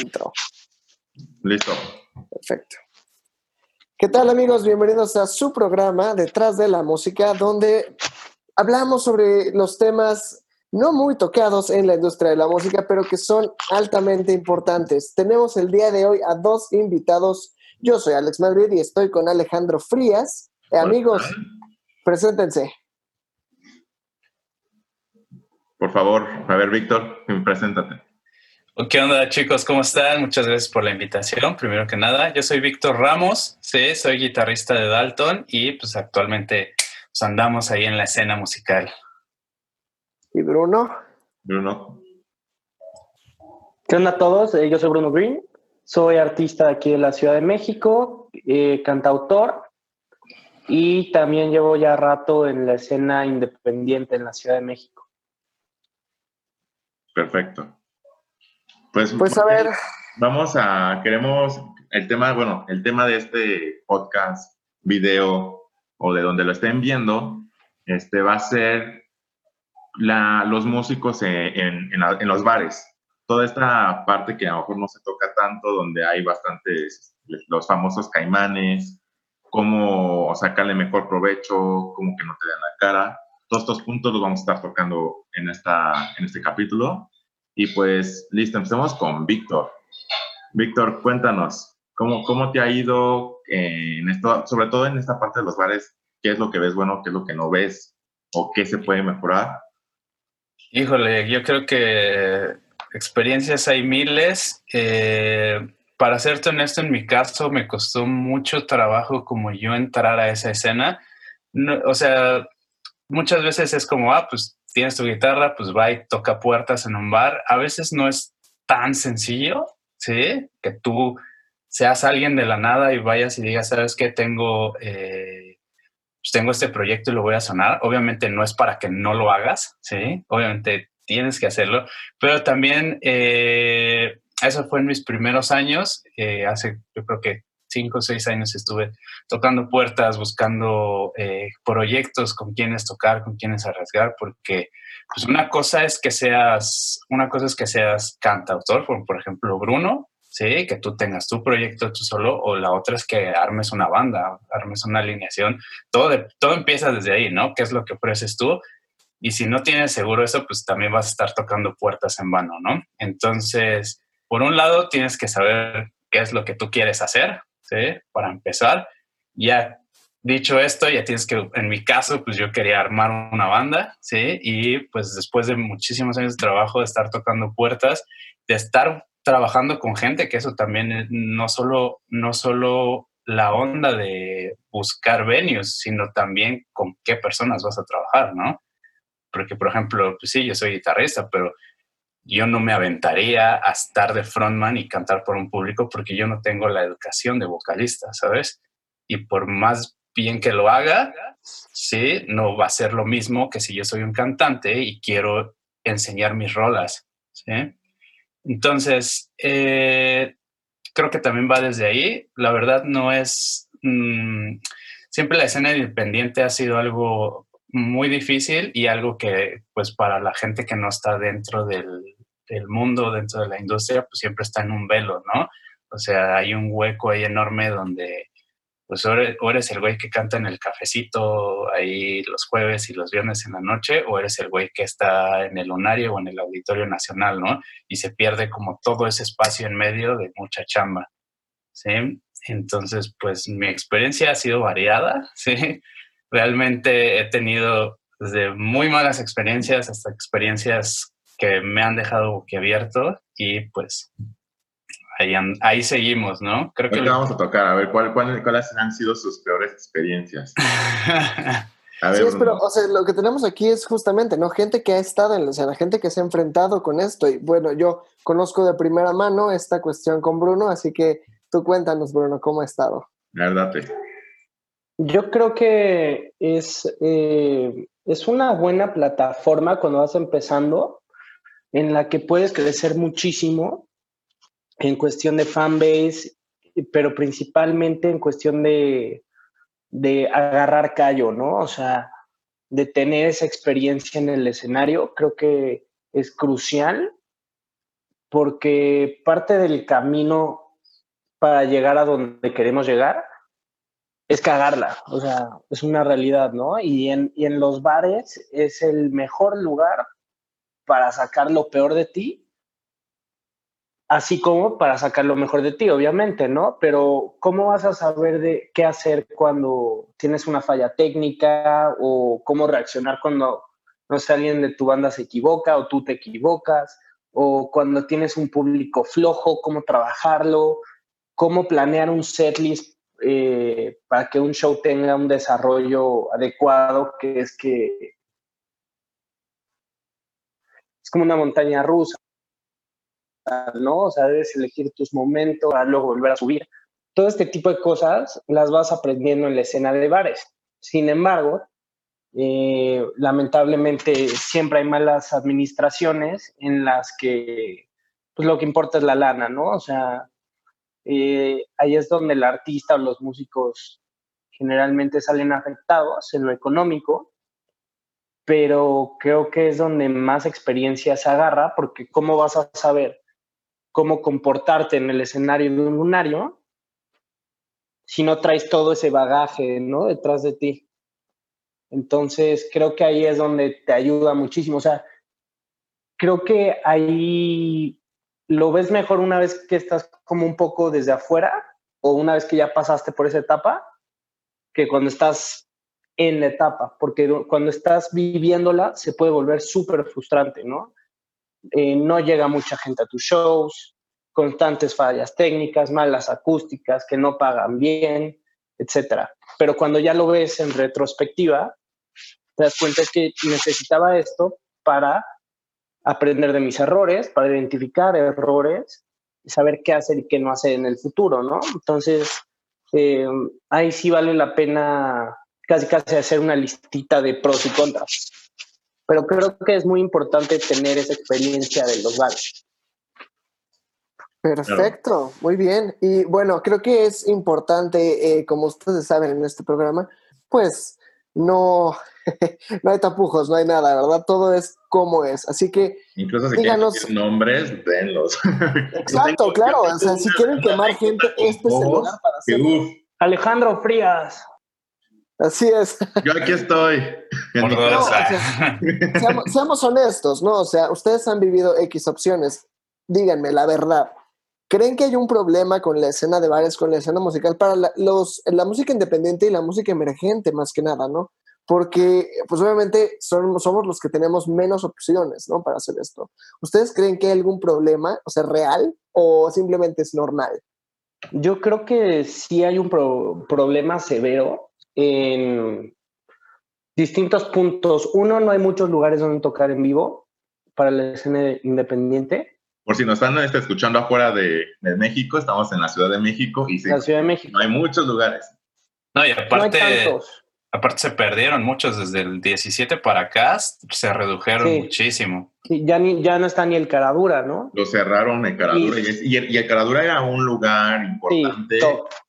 intro. Listo. Perfecto. ¿Qué tal amigos? Bienvenidos a su programa Detrás de la Música, donde hablamos sobre los temas no muy tocados en la industria de la música, pero que son altamente importantes. Tenemos el día de hoy a dos invitados. Yo soy Alex Madrid y estoy con Alejandro Frías. Eh, amigos, preséntense. Por favor, a ver, Víctor, preséntate. ¿Qué onda chicos? ¿Cómo están? Muchas gracias por la invitación. Primero que nada, yo soy Víctor Ramos, sí, soy guitarrista de Dalton y pues actualmente pues, andamos ahí en la escena musical. ¿Y Bruno? Bruno. ¿Qué onda a todos? Eh, yo soy Bruno Green, soy artista aquí de la Ciudad de México, eh, cantautor y también llevo ya rato en la escena independiente en la Ciudad de México. Perfecto. Pues, Pues a ver, vamos a, queremos, el tema, bueno, el tema de este podcast, video o de donde lo estén viendo, este va a ser la, los músicos en, en- en la- en los bares. Toda esta parte que a lo mejor no se toca tanto, donde hay bastantes, los famosos caimanes, cómo sacarle mejor provecho, cómo que no te den la cara. Todos estos puntos los vamos a estar tocando en, esta, en este capítulo. Y pues, listo, empecemos con Víctor. Víctor, cuéntanos, ¿cómo, cómo te ha ido en esto, sobre todo en esta parte de los bares? ¿Qué es lo que ves bueno, qué es lo que no ves? ¿O qué se puede mejorar? Híjole, yo creo que experiencias hay miles. Eh, para serte honesto, en mi caso me costó mucho trabajo como yo entrar a esa escena. No, o sea, muchas veces es como, ah, pues tienes tu guitarra, pues va y toca puertas en un bar. A veces no es tan sencillo, ¿sí? Que tú seas alguien de la nada y vayas y digas, ¿sabes qué? Tengo, eh, pues tengo este proyecto y lo voy a sonar. Obviamente no es para que no lo hagas, ¿sí? Obviamente tienes que hacerlo, pero también eh, eso fue en mis primeros años. eh, hace, yo creo que cinco o seis años estuve tocando puertas, buscando eh, proyectos con quienes tocar, con quienes arriesgar, porque pues una cosa es que seas, una cosa es que seas cantautor, por, por ejemplo Bruno, sí, que tú tengas tu proyecto tú solo, o la otra es que armes una banda, armes una alineación, todo, de- todo empieza desde ahí, ¿no? ¿Qué es lo que ofreces tú? Y si no tienes seguro eso, pues también vas a estar tocando puertas en vano, ¿no? Entonces, por un lado, tienes que saber qué es lo que tú quieres hacer, ¿sí? Para empezar. Ya dicho esto, ya tienes que, en mi caso, pues yo quería armar una banda, ¿sí? Y pues después de muchísimos años de trabajo, de estar tocando puertas, de estar trabajando con gente, que eso también es no solo, no solo la onda de buscar venues, sino también con qué personas vas a trabajar, ¿no? Porque, por ejemplo, pues sí, yo soy guitarrista, pero yo no me aventaría a estar de frontman y cantar por un público porque yo no tengo la educación de vocalista, ¿sabes? Y por más bien que lo haga, sí, no va a ser lo mismo que si yo soy un cantante y quiero enseñar mis rolas, ¿sí? Entonces, eh, creo que también va desde ahí. La verdad no es... mm, siempre la escena independiente ha sido algo muy difícil y algo que, pues, para la gente que no está dentro del, del mundo, dentro de la industria, pues siempre está en un velo, ¿no? O sea, hay un hueco ahí enorme donde, pues, o eres el güey que canta en el cafecito ahí los jueves y los viernes en la noche, o eres el güey que está en el lunario o en el Auditorio Nacional, ¿no? Y se pierde como todo ese espacio en medio de mucha chamba, ¿sí? Entonces, pues mi experiencia ha sido variada, ¿sí? Realmente he tenido desde muy malas experiencias hasta experiencias que me han dejado boquiabierto y pues ahí, ahí seguimos, ¿no? Creo que... Ahorita vamos a tocar, a ver, ¿cuál, cuál- cuáles han sido sus peores experiencias? A ver, Sí, es, pero, o sea, lo que tenemos aquí es justamente, ¿no? Gente que ha estado en, o sea, la gente que se ha enfrentado con esto. Y bueno, yo conozco de primera mano esta cuestión con Bruno, así que tú cuéntanos, Bruno, cómo ha estado. Verdad, Yo creo que es, eh, es una buena plataforma cuando vas empezando, en la que puedes crecer muchísimo en cuestión de fanbase, pero principalmente en cuestión de, de agarrar callo, ¿no? O sea, de tener esa experiencia en el escenario, creo que es crucial porque parte del camino para llegar a donde queremos llegar es cagarla, o sea, es una realidad, ¿no? Y en, y en los bares es el mejor lugar para sacar lo peor de ti, así como para sacar lo mejor de ti, obviamente, ¿no? Pero ¿cómo vas a saber de qué hacer cuando tienes una falla técnica o cómo reaccionar cuando, no sé, alguien de tu banda se equivoca o tú te equivocas? o cuando tienes un público flojo, cómo trabajarlo, cómo planear un setlist eh, para que un show tenga un desarrollo adecuado, que es que es como una montaña rusa, ¿no? O sea, debes elegir tus momentos para luego volver a subir. Todo este tipo de cosas las vas aprendiendo en la escena de bares. Sin embargo, eh, lamentablemente siempre hay malas administraciones en las que pues lo que importa es la lana, ¿no? O sea, eh, ahí es donde el artista o los músicos generalmente salen afectados en lo económico, pero creo que es donde más experiencia se agarra, porque ¿cómo vas a saber cómo comportarte en el escenario de un lunario si no traes todo ese bagaje, ¿no? Detrás de ti. Entonces, creo que ahí es donde te ayuda muchísimo. O sea, creo que ahí lo ves mejor una vez que estás como un poco desde afuera o una vez que ya pasaste por esa etapa que cuando estás en la etapa, porque cuando estás viviéndola se puede volver súper frustrante, ¿no? Eh, no llega mucha gente a tus shows, constantes fallas técnicas, malas acústicas, que no pagan bien, etcétera. Pero cuando ya lo ves en retrospectiva, te das cuenta que necesitaba esto para aprender de mis errores, para identificar errores y saber qué hacer y qué no hacer en el futuro, ¿no? Entonces, eh, ahí sí vale la pena casi casi hacer una listita de pros y contras. Pero creo que es muy importante tener esa experiencia de los bares. Perfecto, muy bien. Y bueno, creo que es importante, eh, como ustedes saben en este programa, pues no, no hay tapujos, no hay nada, ¿verdad? Todo es como es. Así que. Incluso si díganos, quieren nombres, denlos. Exacto, claro. O sea, si quieren quemar gente, este es el lugar para hacerlo. Alejandro Frías. Así es. Yo aquí estoy. seamos, honestos, ¿no? O sea, ustedes han vivido X opciones. Díganme la verdad. ¿Creen que hay un problema con la escena de bares, con la escena musical para los, la música independiente y la música emergente más que nada, ¿no? porque pues obviamente somos los que tenemos menos opciones, ¿no? Para hacer esto. ¿Ustedes creen que hay algún problema, o sea, real, o simplemente es normal? Yo creo que sí hay un problema severo en distintos puntos. Uno, no hay muchos lugares donde tocar en vivo para la escena independiente. Por si nos están este, escuchando afuera de, México, estamos en la Ciudad de México y sí, la Ciudad de México. no hay muchos lugares. No, y aparte, Aparte se perdieron muchos desde el 17 para acá, se redujeron muchísimo. ya, ni, ya no está ni el Caradura, ¿no? Lo cerraron en Caradura y, el, Caradura era un lugar importante,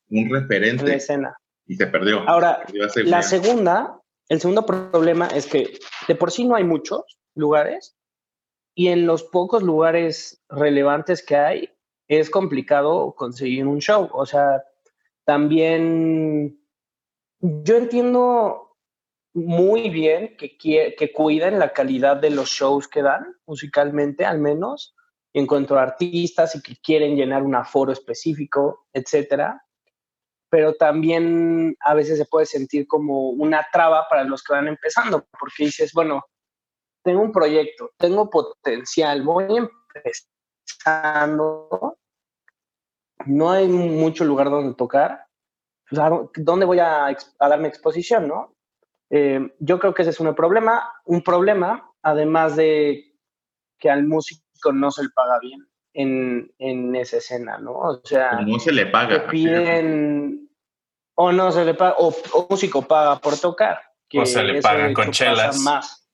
un referente. De escena. Y se perdió. Ahora, la segunda, el segundo problema es que de por sí no hay muchos lugares y en los pocos lugares relevantes que hay es complicado conseguir un show. O sea, también yo entiendo muy bien que, que cuiden la calidad de los shows que dan, musicalmente al menos, en cuanto a artistas y que quieren llenar un aforo específico, etcétera. Pero también a veces se puede sentir como una traba para los que van empezando, porque dices, bueno, tengo un proyecto, tengo potencial, voy empezando, no hay mucho lugar donde tocar, ¿dónde voy a, darme exposición, no? Eh, yo creo que ese es un problema, un problema, además de que al músico no se le paga bien en, en esa escena, ¿no? O sea, no se le paga. piden, o no se le paga, o, músico paga por tocar. o se le pagan con chelas. Más.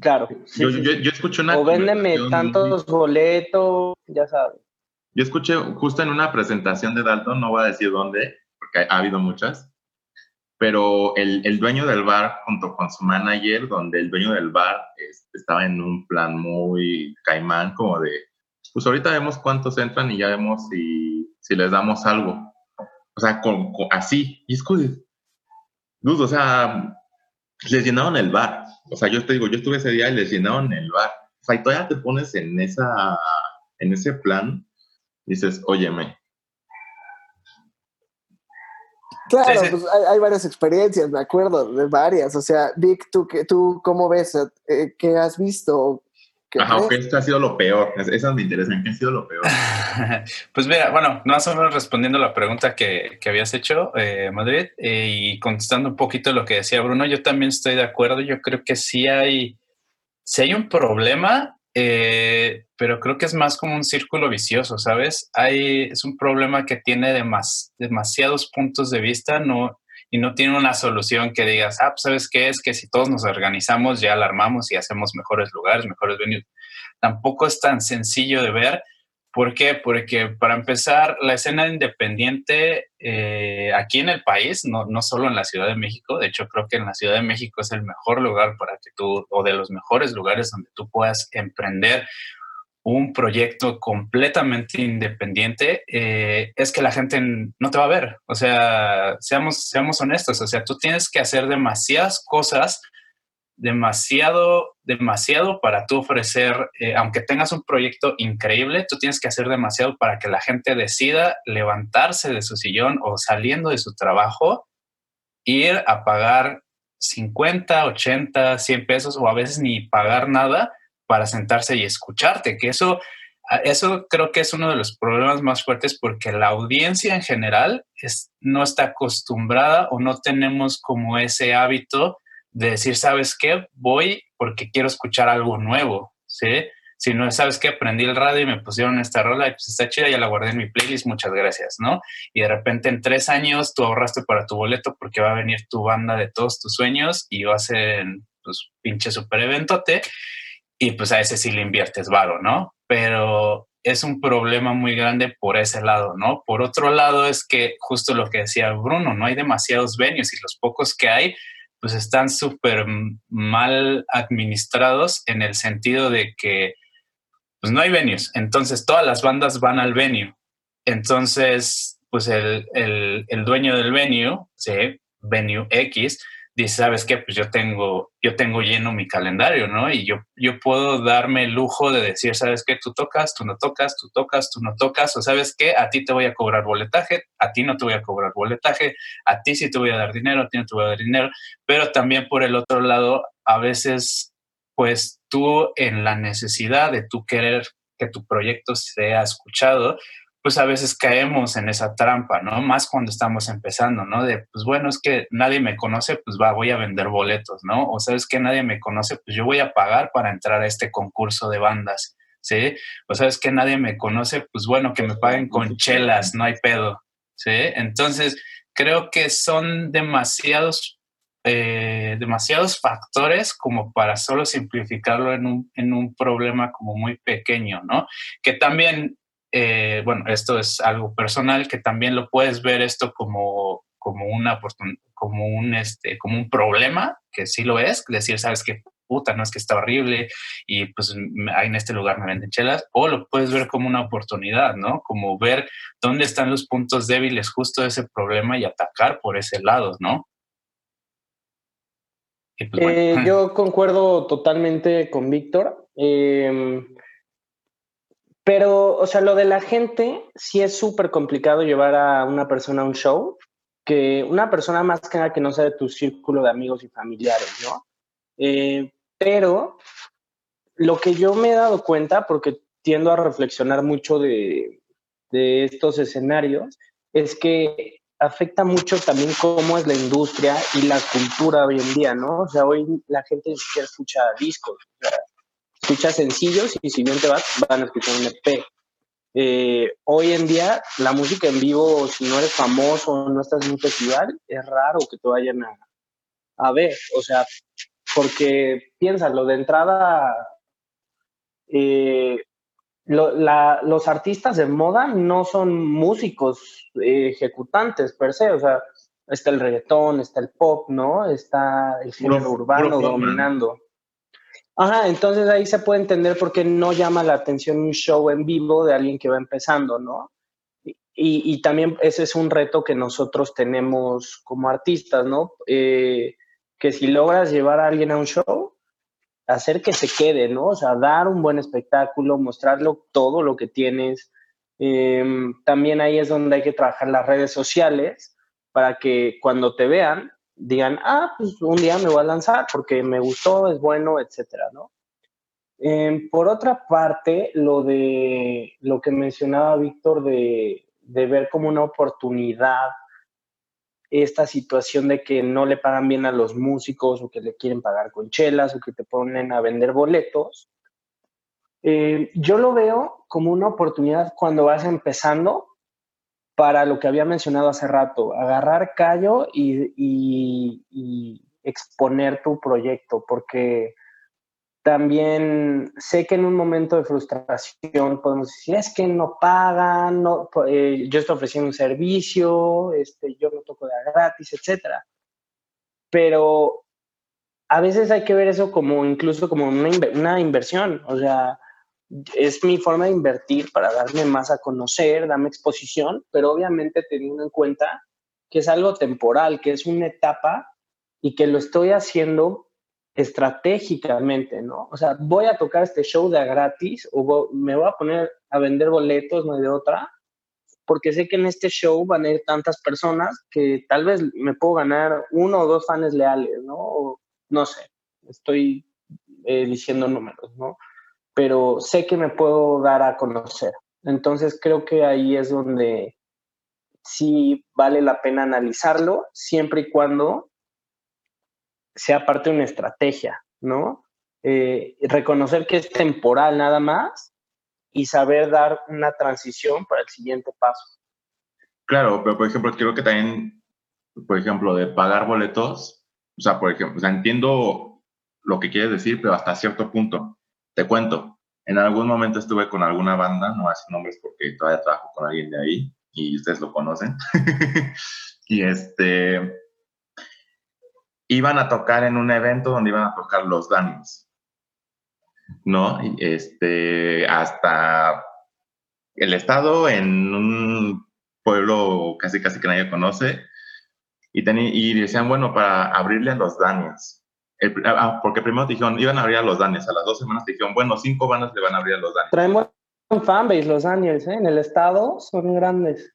Claro. yo, yo, escucho una. O véndeme tantos boletos, ya sabes. Yo escuché justo en una presentación de Dalton, no voy a decir dónde, porque ha habido muchas, pero el, el, dueño del bar junto con su manager, donde el dueño del bar este, estaba en un plan muy caimán, como de, pues ahorita vemos cuántos entran y ya vemos si, si les damos algo. O sea, con, así. Y es como, o sea, les llenaron el bar. O sea, yo te digo, yo estuve ese día y les llenaron el bar. O sea, y todavía te pones en, esa, en ese plan, dices, óyeme, Claro, pues hay, varias experiencias, me acuerdo de varias. O sea, Vic, ¿tú, tú cómo ves? Eh, ¿Qué has visto? ¿Qué Ajá, esto ha sido lo peor. Eso me interesa. ¿Qué ha sido lo peor? pues mira, bueno, más o menos respondiendo a la pregunta que, que habías hecho, eh, Madrid, eh, y contestando un poquito lo que decía Bruno, yo también estoy de acuerdo. Yo creo que sí hay, si hay un problema, eh, pero creo que es más como un círculo vicioso, ¿sabes? Hay, es un problema que tiene demasiados puntos de vista no, y no tiene una solución que digas, ah, pues, ¿sabes qué? Es que si todos nos organizamos ya alarmamos y hacemos mejores lugares, mejores venues. Tampoco es tan sencillo de ver ¿Por qué? Porque para empezar, la escena independiente eh, aquí en el país, no, no solo en la Ciudad de México, de hecho creo que en la Ciudad de México es el mejor lugar para que tú, o de los mejores lugares donde tú puedas emprender un proyecto completamente independiente, eh, es que la gente no te va a ver. O sea, seamos, seamos honestos, o sea, tú tienes que hacer demasiadas cosas demasiado, demasiado para tú ofrecer, eh, aunque tengas un proyecto increíble, tú tienes que hacer demasiado para que la gente decida levantarse de su sillón o saliendo de su trabajo, ir a pagar 50, 80, 100 pesos o a veces ni pagar nada para sentarse y escucharte, que eso, eso creo que es uno de los problemas más fuertes porque la audiencia en general es, no está acostumbrada o no tenemos como ese hábito de decir, ¿sabes qué? Voy porque quiero escuchar algo nuevo, ¿sí? Si no, ¿sabes qué? Prendí el radio y me pusieron esta rola y pues está chida, ya la guardé en mi playlist, muchas gracias, ¿no? Y de repente en tres años tú ahorraste para tu boleto porque va a venir tu banda de todos tus sueños y va a ser, pues, pinche super eventote y pues a ese sí le inviertes varo, ¿no? Pero es un problema muy grande por ese lado, ¿no? Por otro lado es que justo lo que decía Bruno, no hay demasiados venues y los pocos que hay, pues están súper mal administrados en el sentido de que pues no hay venues, entonces todas las bandas van al venue. Entonces, pues el, el, dueño del venue, venue X, dice, ¿sabes qué? Pues yo tengo, yo tengo lleno mi calendario, ¿no? Y yo, yo puedo darme el lujo de decir, ¿sabes qué? Tú tocas, tú no tocas, tú tocas, tú no tocas, o ¿sabes qué? A ti te voy a cobrar boletaje, a ti no te voy a cobrar boletaje, a ti sí te voy a dar dinero, a ti no te voy a dar dinero, pero también por el otro lado, a veces, pues tú en la necesidad de tú querer que tu proyecto sea escuchado, pues a veces caemos en esa trampa, ¿no? Más cuando estamos empezando, ¿no? De, pues bueno, es que nadie me conoce, pues va, voy a vender boletos, ¿no? O sabes que nadie me conoce, pues yo voy a pagar para entrar a este concurso de bandas, ¿sí? O sabes que nadie me conoce, pues bueno, que me paguen con chelas, no hay pedo, ¿sí? Entonces, creo que son demasiados, eh, demasiados factores como para solo simplificarlo en un, en un problema como muy pequeño, ¿no? Que también eh, bueno, esto es algo personal, que también lo puedes ver esto como, como, una, como, un, este, como un problema, que sí lo es, decir, sabes que puta, no es que está horrible y pues en este lugar me venden chelas, o lo puedes ver como una oportunidad, ¿no? Como ver dónde están los puntos débiles justo de ese problema y atacar por ese lado, ¿no? Pues, eh, yo concuerdo totalmente con Víctor. Eh, pero, o sea, lo de la gente sí es súper complicado llevar a una persona a un show, que una persona más que nada que no sea de tu círculo de amigos y familiares, ¿no? Eh, pero lo que yo me he dado cuenta, porque tiendo a reflexionar mucho de, de estos escenarios, es que afecta mucho también cómo es la industria y la cultura hoy en día, ¿no? O sea, hoy la gente ni siquiera escucha discos. O sea, escucha sencillos y si bien te vas, van a escuchar un EP. Eh, hoy en día, la música en vivo, si no eres famoso o no estás en un festival, es raro que te vayan a, a ver. O sea, porque piénsalo, de entrada, eh, los artistas de moda no son músicos eh, ejecutantes per se. O sea, está el reggaetón, está el pop, ¿no? Está el género urbano dominando. Ajá, entonces ahí se puede entender por qué no llama la atención un show en vivo de alguien que va empezando, ¿no? Y, también ese es un reto que nosotros tenemos como artistas, ¿no? Eh, que si logras llevar a alguien a un show, hacer que se quede, ¿no? O sea, dar un buen espectáculo, mostrarlo todo lo que tienes. Em, también ahí es donde hay que trabajar las redes sociales para que cuando te vean digan, ah, pues un día me voy a lanzar porque me gustó, es bueno, etcétera, ¿no? Em, por otra parte, lo de lo que mencionaba Víctor de, de ver como una oportunidad esta situación de que no le pagan bien a los músicos o que le quieren pagar con chelas o que te ponen a vender boletos. Eh, yo lo veo como una oportunidad cuando vas empezando para lo que había mencionado hace rato, agarrar callo y, exponer tu proyecto, porque también sé que en un momento de frustración podemos decir, es que no pagan, no, eh, yo estoy ofreciendo un servicio, este, yo no toco de gratis, etc. Pero a veces hay que ver eso como incluso como una, una inversión, o sea, es mi forma de invertir para darme más a conocer, darme exposición, pero obviamente teniendo en cuenta que es algo temporal, que es una etapa y que lo estoy haciendo estratégicamente, ¿no? O sea, voy a tocar este show de a gratis o me voy a poner a vender boletos, no de otra, porque sé que en este show van a ir tantas personas que tal vez me puedo ganar uno o dos fans leales, ¿no? No sé, estoy diciendo números, ¿no? Pero sé que me puedo dar a conocer. Entonces creo que ahí es donde sí vale la pena analizarlo, siempre y cuando sea parte de una estrategia, ¿no? Eh, reconocer que es temporal nada más y saber dar una transición para el siguiente paso. Claro, pero por ejemplo, creo que también, por ejemplo, de pagar boletos, o sea, por ejemplo, o sea, entiendo lo que quieres decir, pero hasta cierto punto. Te cuento, en algún momento estuve con alguna banda, no hace nombres porque todavía trabajo con alguien de ahí y ustedes lo conocen. y este, iban a tocar en un evento donde iban a tocar los Danis, ¿no? Este, hasta el estado en un pueblo casi casi que nadie conoce y, y decían, bueno, para abrirle a los Danis. Ah, ah, porque primero dijeron, iban a abrir a los Danis, a las dos semanas dijeron, bueno, cinco bandas le van a abrir a los Danis. Traemos un fanbase los Daniels, ¿eh? En el estado son grandes.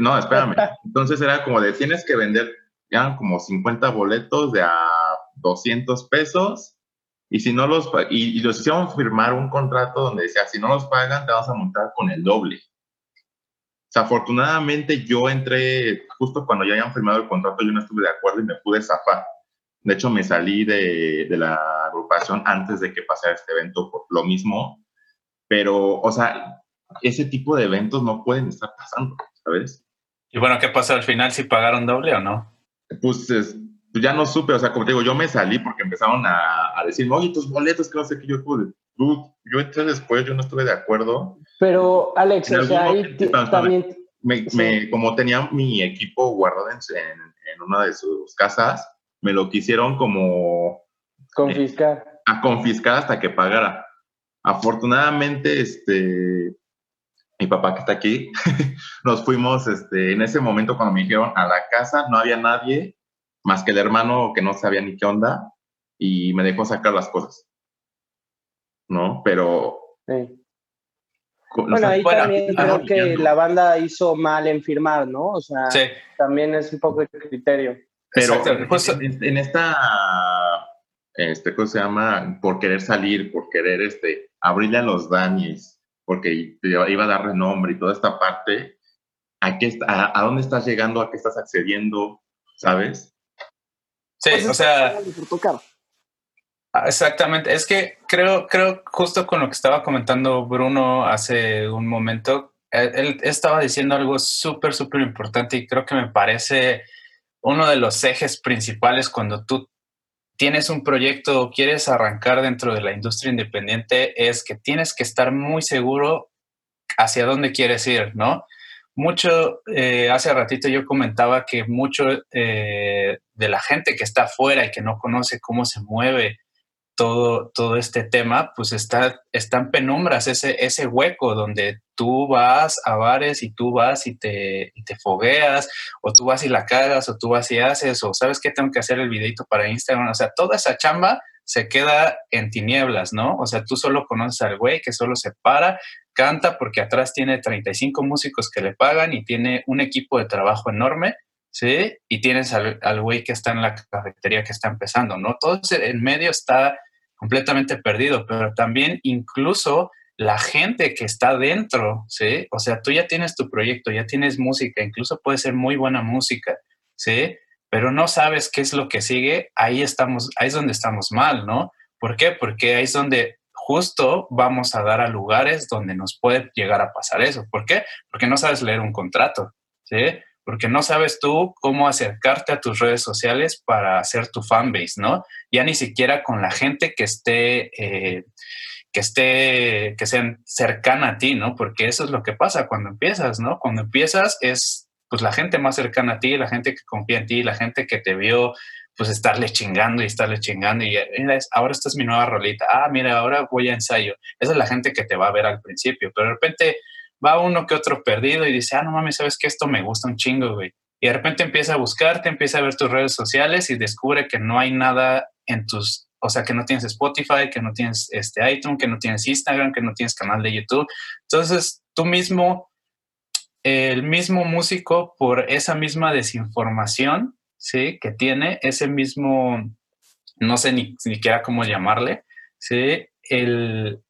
No, espérame. Entonces era como de, tienes que vender eran como 50 boletos de a 200 pesos y si no los y, los hicieron firmar un contrato donde decía si no los pagan te vas a montar con el doble. O sea, afortunadamente yo entré justo cuando ya habían firmado el contrato, yo no estuve de acuerdo y me pude zafar. De hecho, me salí de, de la agrupación antes de que pasara este evento por lo mismo. Pero, o sea, ese tipo de eventos no pueden estar pasando, ¿sabes? Y bueno, ¿qué pasa al final si pagaron doble o no? pues, pues, ya no supe, o sea, como te digo, yo me salí porque empezaron a, a decirme, oye, tus boletos, que no sé qué, yo pude. Yo entré después, yo no estuve de acuerdo. Pero, Alex, o sea, ahí también... Me, como tenía mi equipo guardado en, en, una de sus casas, me lo quisieron como... Confiscar. a confiscar hasta que pagara. Afortunadamente, este, mi papá que está aquí, nos fuimos este, en ese momento cuando me dijeron a la casa, no había nadie más que el hermano que no sabía ni qué onda y me dejó sacar las cosas. ¿No? Pero... Bueno, ahí también creo que la banda hizo mal en firmar, ¿no? O sea, también es un poco de criterio. Pero en, esta, este, ¿cómo se llama? Por querer salir, por querer este, abrirle a los daños porque iba a dar renombre y toda esta parte, ¿a, qué, a, a dónde estás llegando? ¿A qué estás accediendo? ¿Sabes? Sí, pues o sea... Ah, exactamente, es que creo, creo justo con lo que estaba comentando Bruno hace un momento, él, estaba diciendo algo súper, súper importante y creo que me parece uno de los ejes principales cuando tú tienes un proyecto o quieres arrancar dentro de la industria independiente es que tienes que estar muy seguro hacia dónde quieres ir, ¿no? mucho, eh, hace ratito yo comentaba que mucho eh, de la gente que está afuera y que no conoce cómo se mueve todo, todo este tema, pues está, en penumbras, ese, ese hueco donde tú vas a bares y tú vas y te, y te fogueas, o tú vas y la cagas, o tú vas y haces, o sabes que tengo que hacer el videito para Instagram, o sea, toda esa chamba se queda en tinieblas, ¿no? O sea, tú solo conoces al güey que solo se para, canta porque atrás tiene 35 músicos que le pagan y tiene un equipo de trabajo enorme, ¿sí? Y tienes al, güey que está en la cafetería que está empezando, ¿no? Todo en medio está completamente perdido, pero también incluso la gente que está dentro, ¿sí? O sea, tú ya tienes tu proyecto, ya tienes música, incluso puede ser muy buena música, ¿sí? pero no sabes qué es lo que sigue, ahí estamos, ahí es donde estamos mal, ¿no? ¿Por qué? Porque ahí es donde justo vamos a dar a lugares donde nos puede llegar a pasar eso. ¿Por qué? Porque no sabes leer un contrato, ¿sí? Porque no sabes tú cómo acercarte a tus redes sociales para hacer tu fanbase, ¿no? Ya ni siquiera con la gente que esté, eh, que esté, que sean cercana a ti, ¿no? Porque eso es lo que pasa cuando empiezas, ¿no? Cuando empiezas es pues la gente más cercana a ti, la gente que confía en ti, la gente que te vio, pues estarle chingando y estarle chingando y ahora esta es mi nueva rolita, ah, mira, ahora voy a ensayo. Esa es la gente que te va a ver al principio, pero de repente va uno que otro perdido y dice, ah, no mames, sabes que esto me gusta un chingo, güey. Y de repente empieza a buscarte, empieza a ver tus redes sociales y descubre que no hay nada en tus, o sea, que no tienes Spotify, que no tienes este iTunes, que no tienes Instagram, que no tienes canal de YouTube. Entonces, tú mismo el mismo músico por esa misma desinformación, ¿sí? Que tiene ese mismo, no sé ni siquiera cómo llamarle, ¿sí? El,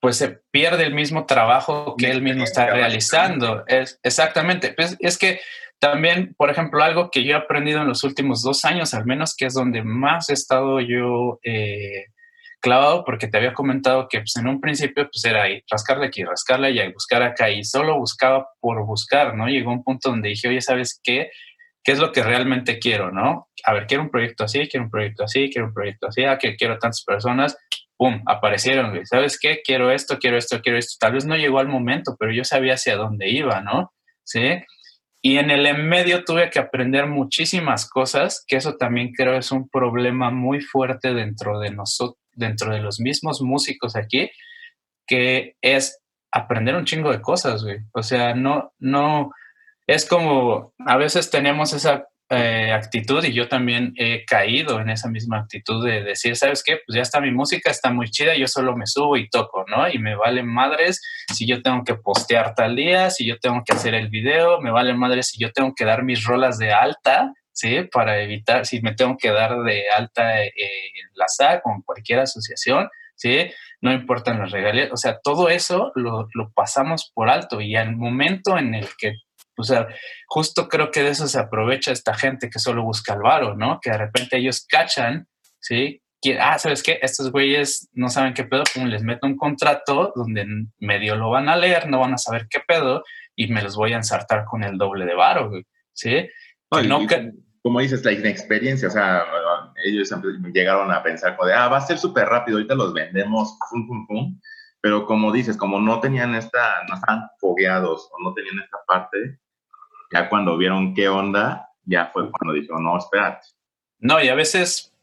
pues se pierde el mismo trabajo que él mismo está realizando. Es, exactamente. Pues es que también, por ejemplo, algo que yo he aprendido en los últimos dos años, al menos, que es donde más he estado yo eh, clavado porque te había comentado que pues, en un principio pues era ahí, rascarle aquí, rascarle allá y buscar acá y solo buscaba por buscar, ¿no? Llegó un punto donde dije, oye, ¿sabes qué? ¿Qué es lo que realmente quiero, no? A ver, quiero un proyecto así, quiero un proyecto así, quiero un proyecto así, ah, que quiero tantas personas, ¡pum! Aparecieron, ¿Sabes qué? Quiero esto, quiero esto, quiero esto. Tal vez no llegó al momento, pero yo sabía hacia dónde iba, ¿no? ¿Sí? Y en el en medio tuve que aprender muchísimas cosas, que eso también creo es un problema muy fuerte dentro de nosotros, dentro de los mismos músicos aquí, que es aprender un chingo de cosas, güey. O sea, no, no, es como, a veces tenemos esa eh, actitud y yo también he caído en esa misma actitud de decir, ¿sabes qué? Pues ya está mi música, está muy chida, yo solo me subo y toco, ¿no? Y me valen madres si yo tengo que postear tal día, si yo tengo que hacer el video, me valen madres si yo tengo que dar mis rolas de alta, ¿sí? Para evitar, si me tengo que dar de alta en la SAC o en cualquier asociación, ¿sí? No importan las regalías, o sea, todo eso lo, lo pasamos por alto y al momento en el que o sea, justo creo que de eso se aprovecha esta gente que solo busca el varo, ¿no? Que de repente ellos cachan, ¿sí? Que, ah, ¿sabes qué? Estos güeyes no saben qué pedo, como les meto un contrato donde medio lo van a leer, no van a saber qué pedo y me los voy a ensartar con el doble de varo, ¿sí? no, como dices, la inexperiencia, o sea, ellos llegaron a pensar como de, ah, va a ser súper rápido, ahorita los vendemos, pum, pum, pum. Pero como dices, como no tenían esta, no estaban fogueados o no tenían esta parte, ya cuando vieron qué onda, ya fue cuando dijeron, no, espérate. No, y a veces,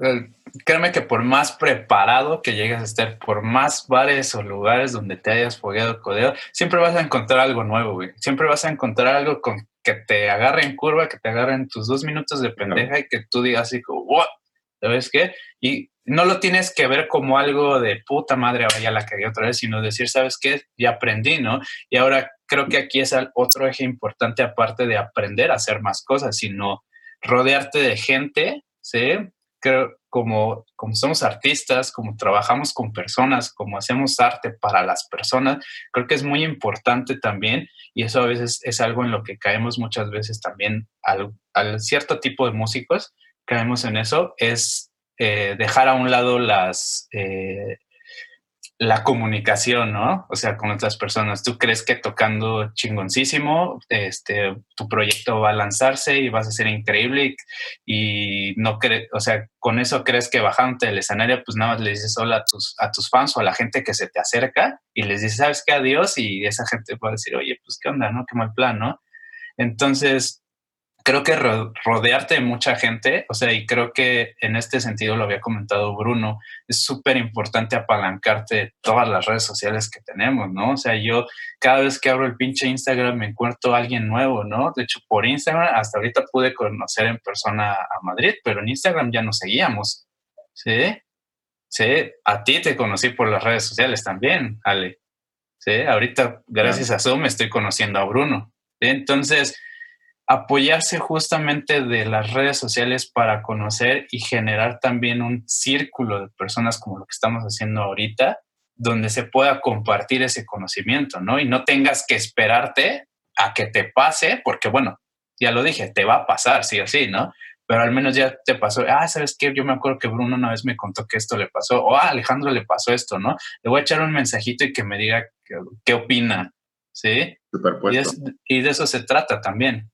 eh, créeme que por más preparado que llegues a estar, por más bares o lugares donde te hayas fogueado codeo, siempre vas a encontrar algo nuevo, güey. Siempre vas a encontrar algo con que te agarre en curva, que te agarre en tus dos minutos de pendeja y que tú digas así como, ¿what? ¿Sabes qué? Y no lo tienes que ver como algo de puta madre, vaya la cagué otra vez, sino decir, ¿sabes qué? Ya aprendí, ¿no? Y ahora creo que aquí es otro eje importante, aparte de aprender a hacer más cosas, sino rodearte de gente, ¿sí? Creo, como, como somos artistas, como trabajamos con personas, como hacemos arte para las personas, creo que es muy importante también y eso a veces es algo en lo que caemos muchas veces también al, cierto tipo de músicos, caemos en eso, es eh, dejar a un lado las, eh, la comunicación, ¿no? O sea, con otras personas. Tú crees que tocando chingoncísimo, este, tu proyecto va a lanzarse y vas a ser increíble y, no crees, o sea, con eso crees que bajándote del escenario, pues nada más le dices hola a tus, a tus fans o a la gente que se te acerca y les dices, ¿sabes qué? Adiós y esa gente va a decir, oye, pues qué onda, ¿no? Qué mal plan, ¿no? Entonces, creo que rodearte de mucha gente, o sea, y creo que en este sentido lo había comentado Bruno, es súper importante apalancarte de todas las redes sociales que tenemos, ¿no? O sea, yo cada vez que abro el pinche Instagram me encuentro a alguien nuevo, ¿no? De hecho, por Instagram hasta ahorita pude conocer en persona a Madrid, pero en Instagram ya nos seguíamos, ¿sí? Sí, a ti te conocí por las redes sociales también, Ale. Sí, ahorita gracias a Zoom estoy conociendo a Bruno. Entonces, apoyarse justamente de las redes sociales para conocer y generar también un círculo de personas como lo que estamos haciendo ahorita, donde se pueda compartir ese conocimiento, ¿no? Y no tengas que esperarte a que te pase, porque bueno, ya lo dije, te va a pasar, sí o sí, ¿no? Pero al menos ya te pasó, ah, ¿sabes qué? Yo me acuerdo que Bruno una vez me contó que esto le pasó, o ah, Alejandro le pasó esto, ¿no? Le voy a echar un mensajito y que me diga qué, opina, ¿sí? Y, y de eso se trata también.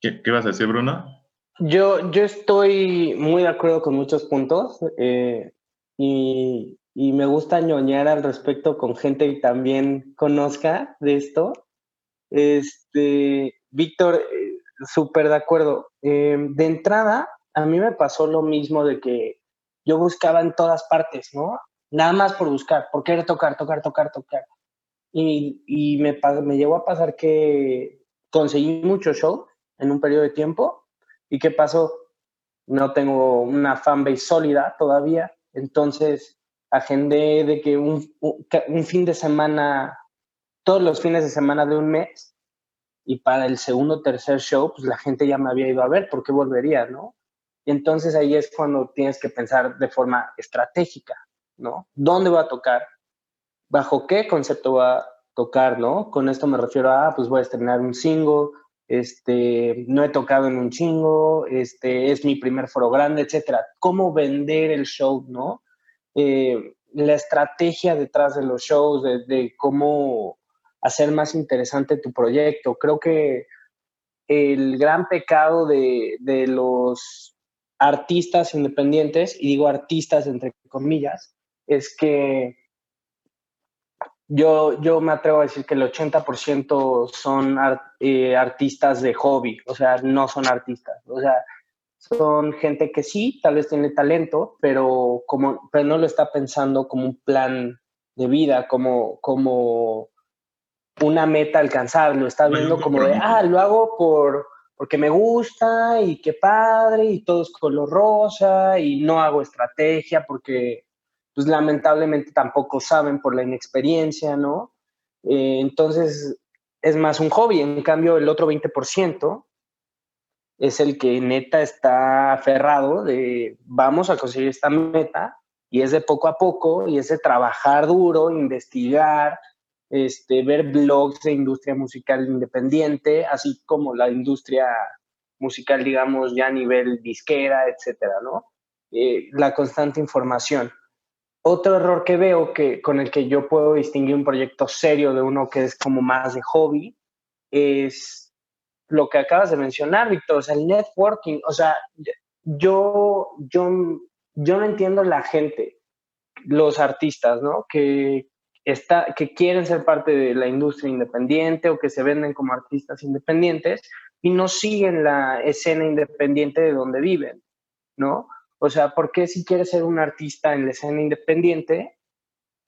¿Qué, qué vas a decir, Bruno? Yo, yo estoy muy de acuerdo con muchos puntos eh, y, y, me gusta ñoñar al respecto con gente que también conozca de esto. Este, Víctor, eh, súper de acuerdo. Eh, de entrada, a mí me pasó lo mismo de que yo buscaba en todas partes, ¿no? Nada más por buscar, por querer tocar, tocar, tocar, tocar. Y, y me, me llegó a pasar que conseguí muchos shows en un periodo de tiempo. ¿Y qué pasó? No tengo una fanbase sólida todavía, entonces agendé de que un, un, fin de semana, todos los fines de semana de un mes, y para el segundo tercer show, pues la gente ya me había ido a ver, ¿por qué volvería, no? Y entonces ahí es cuando tienes que pensar de forma estratégica, ¿no? ¿Dónde voy a tocar? ¿Bajo qué concepto va a tocar, no? Con esto me refiero a, pues voy a estrenar un single, este, no he tocado en un chingo, este, es mi primer foro grande, etcétera. ¿Cómo vender el show, no? Eh, la estrategia detrás de los shows, de, cómo hacer más interesante tu proyecto. Creo que el gran pecado de, de los artistas independientes, y digo artistas entre comillas, es que yo, yo me atrevo a decir que el 80% son eh, artistas de hobby, o sea, no son artistas, o sea, son gente que sí, tal vez tiene talento, pero, como, pero no lo está pensando como un plan de vida, como, como una meta alcanzar, lo está viendo como de, ah, lo hago por, porque me gusta y qué padre y todo es color rosa y no hago estrategia porque pues lamentablemente tampoco saben por la inexperiencia, ¿no? Eh, entonces es más un hobby, en cambio el otro 20% es el que neta está aferrado de vamos a conseguir esta meta y es de poco a poco y es de trabajar duro, investigar, este, ver blogs de industria musical independiente, así como la industria musical, digamos, ya a nivel disquera, etcétera, ¿no? Eh, la constante información. Otro error que veo que, con el que yo puedo distinguir un proyecto serio de uno que es como más de hobby es lo que acabas de mencionar, Víctor, o sea, el networking. O sea, yo, yo, yo no entiendo la gente, los artistas, ¿no? Que, está, que quieren ser parte de la industria independiente o que se venden como artistas independientes y no siguen la escena independiente de donde viven, ¿no? O sea, ¿por qué si quieres ser un artista en la escena independiente,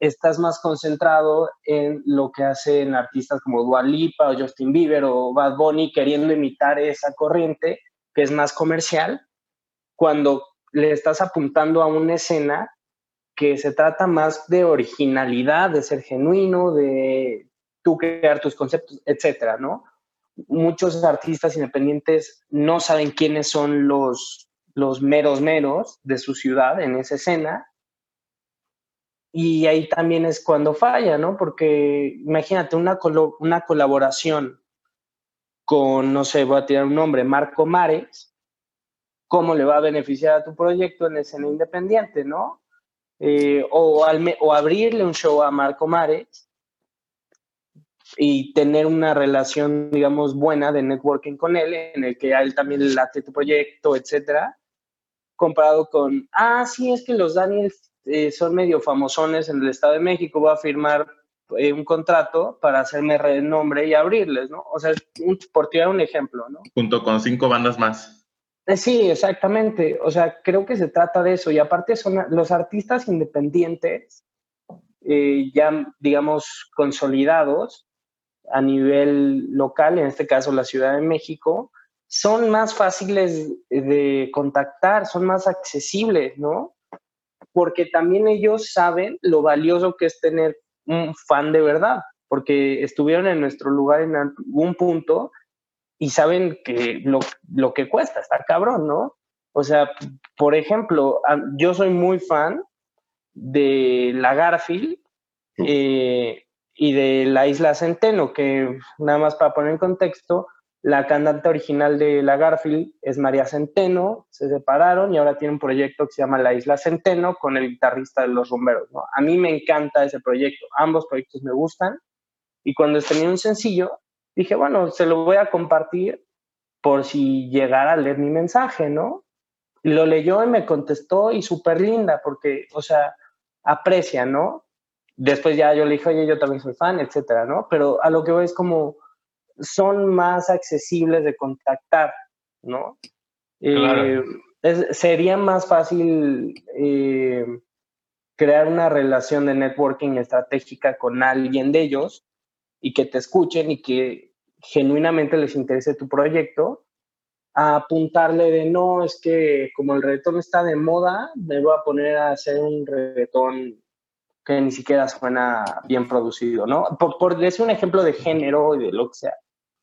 estás más concentrado en lo que hacen artistas como Dua Lipa o Justin Bieber o Bad Bunny queriendo imitar esa corriente que es más comercial, cuando le estás apuntando a una escena que se trata más de originalidad, de ser genuino, de tú crear tus conceptos, etcétera, ¿no? Muchos artistas independientes no saben quiénes son los los meros meros de su ciudad en esa escena. Y ahí también es cuando falla, ¿no? Porque imagínate una, una colaboración con, no sé, voy a tirar un nombre, Marco Mares, ¿cómo le va a beneficiar a tu proyecto en escena independiente, ¿no? eh, o, o abrirle un show a Marco Mares y tener una relación, digamos, buena de networking con él, en el que a él también late tu proyecto, etcétera, comparado con, ah, sí, es que los Daniels eh, son medio famosones en el Estado de México, voy a firmar eh, un contrato para hacerme renombre y abrirles, ¿no? O sea, un, por tirar un ejemplo, ¿no? Junto con cinco bandas más. Eh, sí, exactamente. O sea, creo que se trata de eso. Y aparte son los artistas independientes, ya, digamos, consolidados a nivel local, en este caso la Ciudad de México, son más fáciles de contactar, son más accesibles, ¿no? Porque también ellos saben lo valioso que es tener un fan de verdad, porque estuvieron en nuestro lugar en algún punto y saben que lo, lo que cuesta, está cabrón, ¿no? O sea, por ejemplo, yo soy muy fan de la Garfield eh, y de la isla Centeno, que nada más para poner en contexto, la cantante original de la Garfield es María Centeno, se separaron y ahora tiene un proyecto que se llama La Isla Centeno con el guitarrista de Los Rumberos. ¿no? A mí me encanta ese proyecto, ambos proyectos me gustan y cuando tenía un sencillo, dije, bueno, se lo voy a compartir por si llegara a leer mi mensaje, ¿no? Lo leyó y me contestó y súper linda porque, o sea, aprecia, ¿no? Después ya yo le dije, oye, yo también soy fan, etcétera, ¿no? Pero a lo que voy es como son más accesibles de contactar, ¿no? Eh, sería más fácil eh, crear una relación de networking estratégica con alguien de ellos y que te escuchen y que genuinamente les interese tu proyecto, a apuntarle de no, es que como el reggaetón está de moda, me voy a poner a hacer un reggaetón que ni siquiera suena bien producido, ¿no? Por, por decir un ejemplo de género y de lo que sea.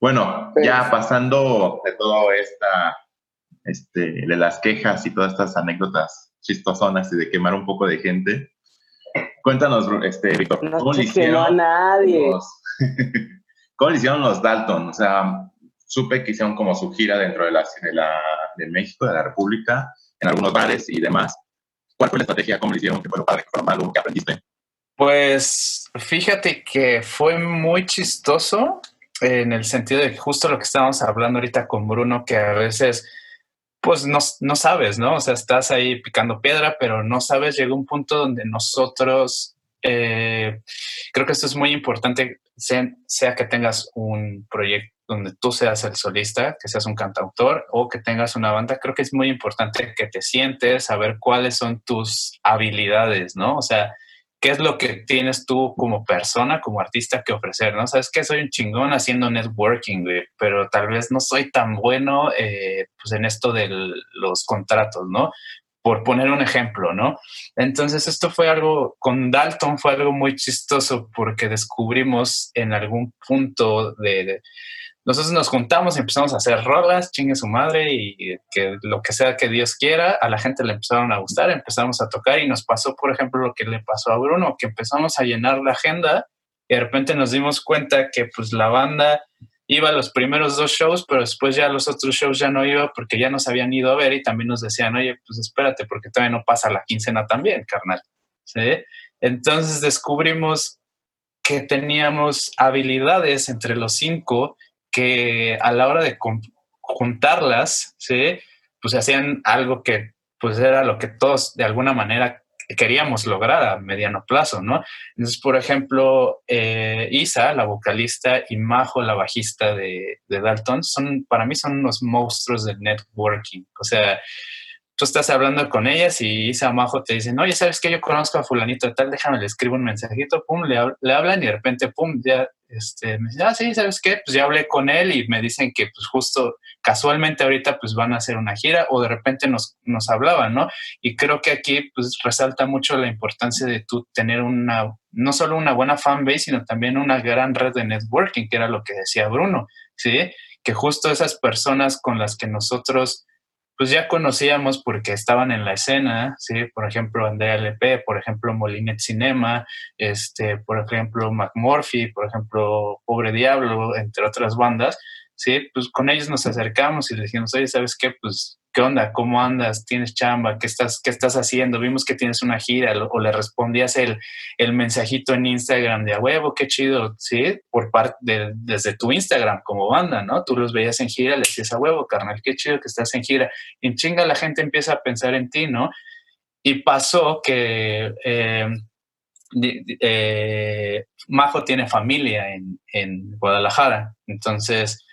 Bueno, ya pasando de todo esta, este, de las quejas y todas estas anécdotas chistosonas y de quemar un poco de gente, cuéntanos, este, Víctor, ¿cómo le hicieron a nadie? Los, ¿Cómo le hicieron los Dalton? O sea, supe que hicieron como su gira dentro de, la, de, la, de México, de la República, en algunos bares y demás. ¿Cuál fue la estrategia? ¿Cómo le hicieron? ¿Qué fue lo padre? ¿Qué fue lo malo? ¿Qué aprendiste? Pues fíjate que fue muy chistoso en el sentido de justo lo que estábamos hablando ahorita con Bruno, que a veces pues no, no, sabes, ¿no? O sea, estás ahí picando piedra, pero no sabes, llega un punto donde nosotros, eh, creo que esto es muy importante, sea, sea, que tengas un proyecto donde tú seas el solista, que seas un cantautor o que tengas una banda, creo que es muy importante que te sientes, saber cuáles son tus habilidades, ¿no? O sea, qué es lo que tienes tú como persona, como artista que ofrecer, ¿no? Sabes que soy un chingón haciendo networking, güey, pero tal vez no soy tan bueno eh, pues en esto de los contratos, ¿no? Por poner un ejemplo, ¿no? Entonces esto fue algo, con Dalton fue algo muy chistoso porque descubrimos en algún punto de nosotros nos juntamos y empezamos a hacer rolas, chingue su madre y que lo que sea que Dios quiera, a la gente le empezaron a gustar, empezamos a tocar y nos pasó, por ejemplo, lo que le pasó a Bruno, que empezamos a llenar la agenda y de repente nos dimos cuenta que pues la banda iba a los primeros dos shows, pero después ya los otros shows ya no iba porque ya nos habían ido a ver y también nos decían, oye, pues espérate porque todavía no pasa la quincena también, carnal. ¿Sí? Entonces descubrimos que teníamos habilidades entre los cinco que a la hora de juntarlas, ¿sí? pues hacían algo que pues era lo que todos de alguna manera queríamos lograr a mediano plazo, ¿no? Entonces, por ejemplo, eh, Isa, la vocalista, y Majo, la bajista de, Dalton, son, para mí son unos monstruos del networking. O sea, tú estás hablando con ellas y Isa Majo te dicen, oye, ¿sabes que Yo conozco a fulanito tal, déjame, le escribo un mensajito, pum, le, hablan y de repente, pum, ya, este, me dicen, ah, sí, ¿sabes qué? Pues ya hablé con él y me dicen que pues justo casualmente ahorita pues van a hacer una gira o de repente nos, nos hablaban, ¿no? Y creo que aquí pues resalta mucho la importancia de tú tener una, no solo una buena fanbase, sino también una gran red de networking, que era lo que decía Bruno, ¿sí? Que justo esas personas con las que nosotros pues ya conocíamos porque estaban en la escena, ¿sí? Por ejemplo, Andrea LP, por ejemplo, Molinet Cinema, este, por ejemplo, McMurphy, por ejemplo, Pobre Diablo, entre otras bandas. ¿Sí? Pues con ellos nos acercamos y les dijimos, oye, ¿sabes qué? Pues, ¿qué onda? ¿Cómo andas? ¿Tienes chamba? ¿Qué estás, qué estás haciendo? Vimos que tienes una gira o le respondías el, el mensajito en Instagram de a huevo, qué chido, ¿sí? Por parte de, desde tu Instagram como banda, ¿no? Tú los veías en gira, le decías a huevo, carnal, qué chido que estás en gira. Y en chinga la gente empieza a pensar en ti, ¿no? Y pasó que... Eh, eh, Majo tiene familia en, en, Guadalajara, entonces,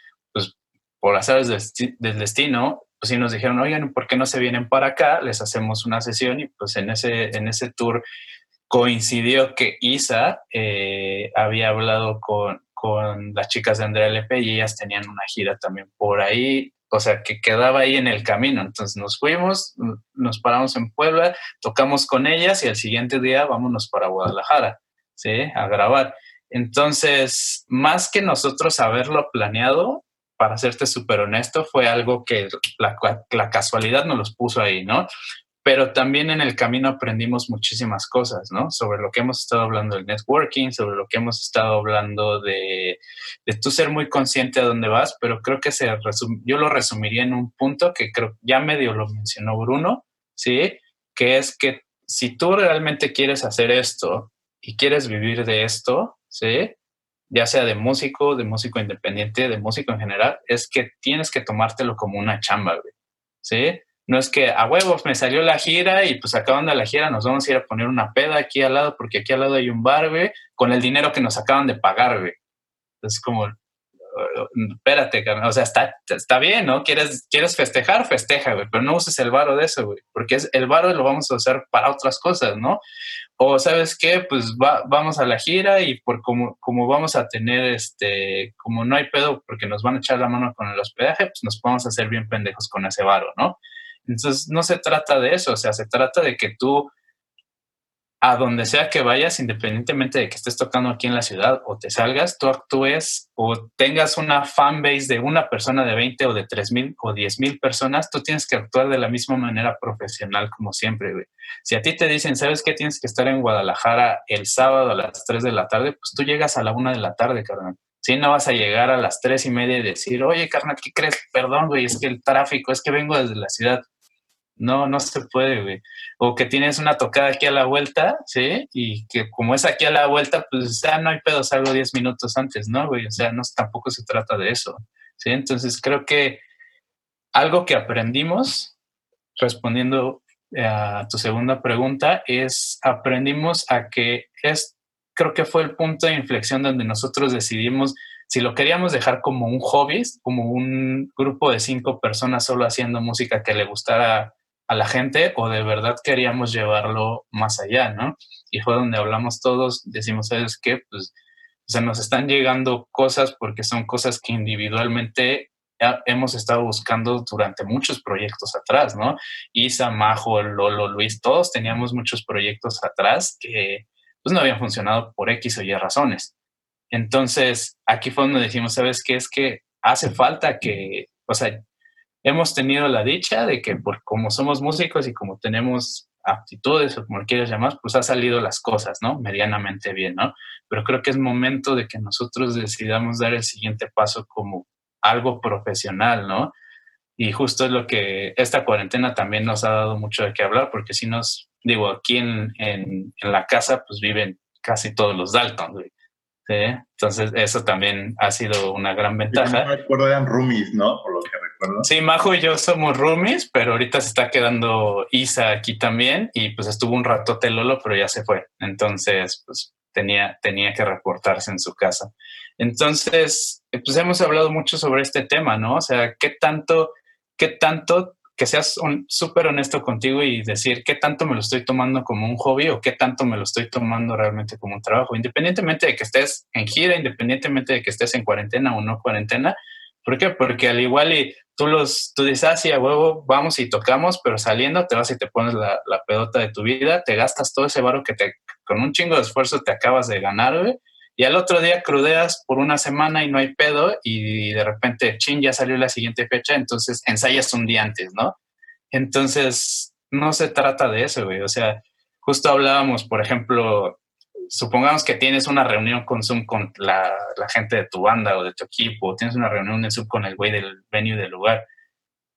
por aves del destino, pues sí nos dijeron, oigan, ¿por qué no se vienen para acá? Les hacemos una sesión y pues en ese, en ese tour coincidió que Isa eh, había hablado con, con las chicas de Andrea Lepe y ellas tenían una gira también por ahí o sea, que quedaba ahí en el camino. Entonces nos fuimos, nos paramos en Puebla, tocamos con ellas y al siguiente día vámonos para Guadalajara, ¿sí? A grabar. Entonces, más que nosotros haberlo planeado, para serte súper honesto, fue algo que la, casualidad nos los puso ahí, ¿no? pero también en el camino aprendimos muchísimas cosas, ¿no? Sobre lo que hemos estado hablando del networking, sobre lo que hemos estado hablando de, de tú ser muy consciente a dónde vas, pero creo que se yo lo resumiría en un punto que creo ya medio lo mencionó Bruno, ¿sí? Que es que si tú realmente quieres hacer esto y quieres vivir de esto, ¿sí? Ya sea de músico, de músico independiente, de músico en general, es que tienes que tomártelo como una chamba, ¿sí? No es que a huevos me salió la gira y pues acabando la gira nos vamos a ir a poner una peda aquí al lado porque aquí al lado hay un bar, güey, con el dinero que nos acaban de pagar, güey. Es como, espérate, o sea, está, está bien, ¿no? ¿Quieres, quieres festejar, festeja, güey, pero no uses el varo de eso, güey, porque es, el varo lo vamos a usar para otras cosas, ¿no? O sabes qué, pues vamos a la gira y por como, como vamos a tener, este, como no hay pedo porque nos van a echar la mano con el hospedaje, pues nos podemos hacer bien pendejos con ese varo, ¿no? Entonces, no se trata de eso, o sea, se trata de que tú, a donde sea que vayas, independientemente de que estés tocando aquí en la ciudad o te salgas, tú actúes o tengas una fan base de una persona de 20 o de 3 mil o 10 mil personas, tú tienes que actuar de la misma manera profesional como siempre. Si a ti te dicen, ¿sabes qué? Tienes que estar en Guadalajara el sábado a las 3 de la tarde, pues tú llegas a la 1 de la tarde, carnal. Si no vas a llegar a las tres y media y decir, oye, carnal, ¿qué crees? Perdón, güey, es que el tráfico, es que vengo desde la ciudad. No, no se puede, güey. O que tienes una tocada aquí a la vuelta, ¿sí? Y que como es aquí a la vuelta, pues ya no hay pedo, salgo 10 minutos antes, ¿no, güey? O sea, no, tampoco se trata de eso, ¿sí? Entonces creo que algo que aprendimos, respondiendo a tu segunda pregunta, es aprendimos a que es, creo que fue el punto de inflexión donde nosotros decidimos si lo queríamos dejar como un hobby, como un grupo de cinco personas solo haciendo música que le gustara a la gente o de verdad queríamos llevarlo más allá, ¿no? Y fue donde hablamos todos, decimos, ¿sabes qué? Pues o nos están llegando cosas porque son cosas que individualmente hemos estado buscando durante muchos proyectos atrás, ¿no? Isa, Majo, Lolo, Luis, todos teníamos muchos proyectos atrás que pues no habían funcionado por X o Y razones. Entonces, aquí fue donde dijimos, ¿sabes qué? Es que hace falta que, o sea, hemos tenido la dicha de que por como somos músicos y como tenemos aptitudes o como quieras llamar, pues ha salido las cosas, ¿no? Medianamente bien, ¿no? Pero creo que es momento de que nosotros decidamos dar el siguiente paso como algo profesional, ¿no? Y justo es lo que esta cuarentena también nos ha dado mucho de qué hablar, porque si nos, digo, aquí en, en, en la casa, pues viven casi todos los Dalton, güey. ¿Sí? Entonces, eso también ha sido una gran ventaja. No recuerdo, eran roomies, ¿no? Por lo que recuerdo. Sí, Majo y yo somos roomies, pero ahorita se está quedando Isa aquí también y pues estuvo un ratote Lolo, pero ya se fue. Entonces, pues tenía, tenía que reportarse en su casa. Entonces, pues hemos hablado mucho sobre este tema, ¿no? O sea, ¿qué tanto, qué tanto que seas súper honesto contigo y decir qué tanto me lo estoy tomando como un hobby o qué tanto me lo estoy tomando realmente como un trabajo, independientemente de que estés en gira, independientemente de que estés en cuarentena o no cuarentena. ¿Por qué? Porque al igual y tú los, tú dices, ah, sí, a huevo, vamos y tocamos, pero saliendo te vas y te pones la, la pedota de tu vida, te gastas todo ese varo que te, con un chingo de esfuerzo te acabas de ganar, güey, y al otro día crudeas por una semana y no hay pedo y de repente, chin, ya salió la siguiente fecha, entonces ensayas un día antes, ¿no? Entonces, no se trata de eso, güey. O sea, justo hablábamos, por ejemplo, supongamos que tienes una reunión con Zoom con la, la, gente de tu banda o de tu equipo, o tienes una reunión en Zoom con el güey del venue del lugar,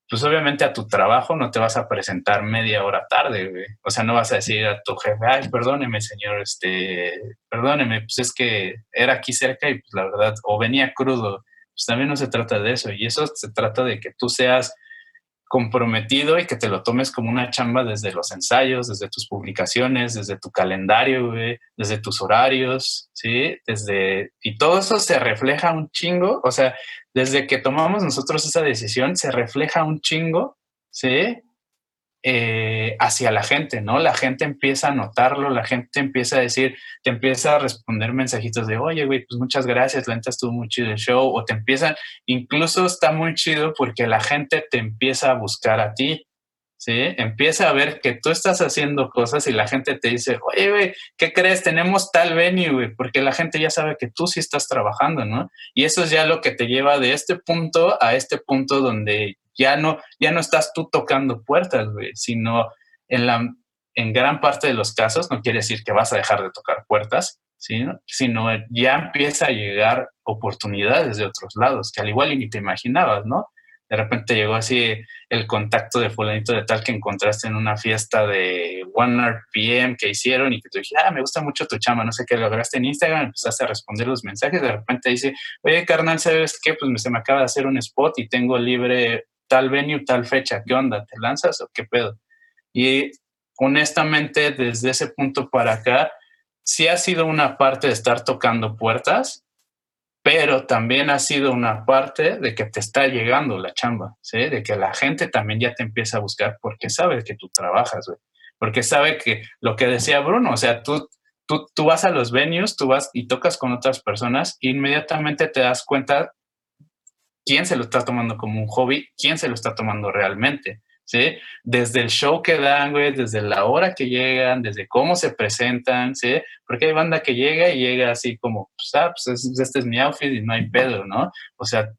pues obviamente a tu trabajo no te vas a presentar media hora tarde, güey. O sea, no vas a decir a tu jefe, ay, perdóneme, señor, este, perdóneme, pues es que era aquí cerca y pues la verdad, o venía crudo. Pues también no se trata de eso. Y eso se trata de que tú seas comprometido y que te lo tomes como una chamba desde los ensayos, desde tus publicaciones, desde tu calendario, desde tus horarios, ¿sí? Desde, y todo eso se refleja un chingo, o sea, desde que tomamos nosotros esa decisión, se refleja un chingo, ¿sí? Eh, hacia la gente, ¿no? La gente empieza a notarlo, la gente empieza a decir, te empieza a responder mensajitos de, oye, güey, pues muchas gracias, la neta estuvo muy chido el show, o te empiezan, incluso está muy chido porque la gente te empieza a buscar a ti, ¿sí? Empieza a ver que tú estás haciendo cosas y la gente te dice, oye, güey, ¿qué crees? Tenemos tal venue, güey, porque la gente ya sabe que tú sí estás trabajando, ¿no? Y eso es ya lo que te lleva de este punto a este punto donde ya no, ya no estás tú tocando puertas, güey, sino en, la, en gran parte de los casos, no quiere decir que vas a dejar de tocar puertas, sino ya empieza a llegar oportunidades de otros lados, que al igual ni te imaginabas, ¿no? De repente llegó así el contacto de fulanito de tal que encontraste en una fiesta de One RPM que hicieron y que tú dijiste, ah, me gusta mucho tu chama, no sé qué, lograste en Instagram, empezaste a responder los mensajes, de repente dice, oye, carnal, ¿sabes qué? Pues se me acaba de hacer un spot y tengo libre tal venue, tal fecha, ¿qué onda? ¿Te lanzas o qué pedo? Y honestamente, desde ese punto para acá, sí ha sido una parte de estar tocando puertas, pero también ha sido una parte de que te está llegando la chamba. De que la gente también ya te empieza a buscar porque sabe que tú trabajas. Porque sabe que lo que decía Bruno, o sea, tú, tú, tú vas a los venues, tú vas y tocas con otras personas, inmediatamente te das cuenta quién se lo está tomando como un hobby, quién se lo está tomando realmente. ¿Sí? Desde el show que dan, güey, desde la hora que llegan, desde cómo se presentan, ¿sí? Porque hay banda que llega y llega así como, pues, ah, pues este es mi outfit y no hay pedo, ¿no? O sea,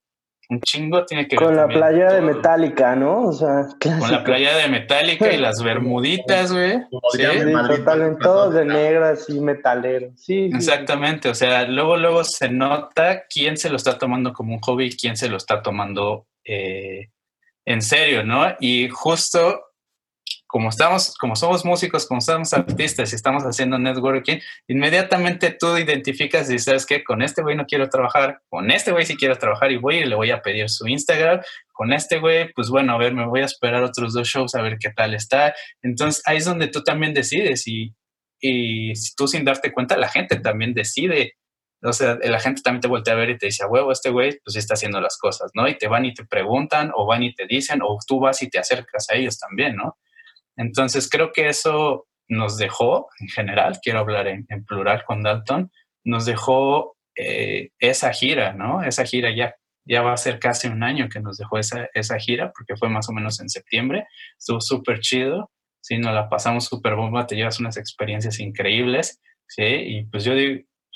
un chingo tiene que ver. Con la playa de Metallica, ¿no? O sea, Con la playa de Metallica y las bermuditas, güey. Sí, totalmente, todos de negras y metaleros. Sí, Exactamente, o sea, luego, luego se nota quién se lo está tomando como un hobby y quién se lo está tomando eh, en serio, ¿no? Y justo como estamos, como somos músicos, como somos artistas y estamos haciendo networking, inmediatamente tú identificas y sabes que con este güey no quiero trabajar, con este güey sí quiero trabajar y voy y le voy a pedir su Instagram, con este güey, pues bueno, a ver, me voy a esperar otros dos shows a ver qué tal está. Entonces ahí es donde tú también decides y, y tú sin darte cuenta, la gente también decide. O sea, la gente también te voltea a ver y te dice, huevo, este güey, pues está haciendo las cosas, ¿no? Y te van y te preguntan, o van y te dicen, o tú vas y te acercas a ellos también, ¿no? Entonces creo que eso nos dejó, en general, quiero hablar en, plural con Dalton, nos dejó eh, esa gira, ¿no? Esa gira ya, ya va a ser casi un año que nos dejó esa, esa gira, porque fue más o menos en septiembre, estuvo súper chido, sí, nos la pasamos súper bomba, te llevas unas experiencias increíbles, sí, y pues yo,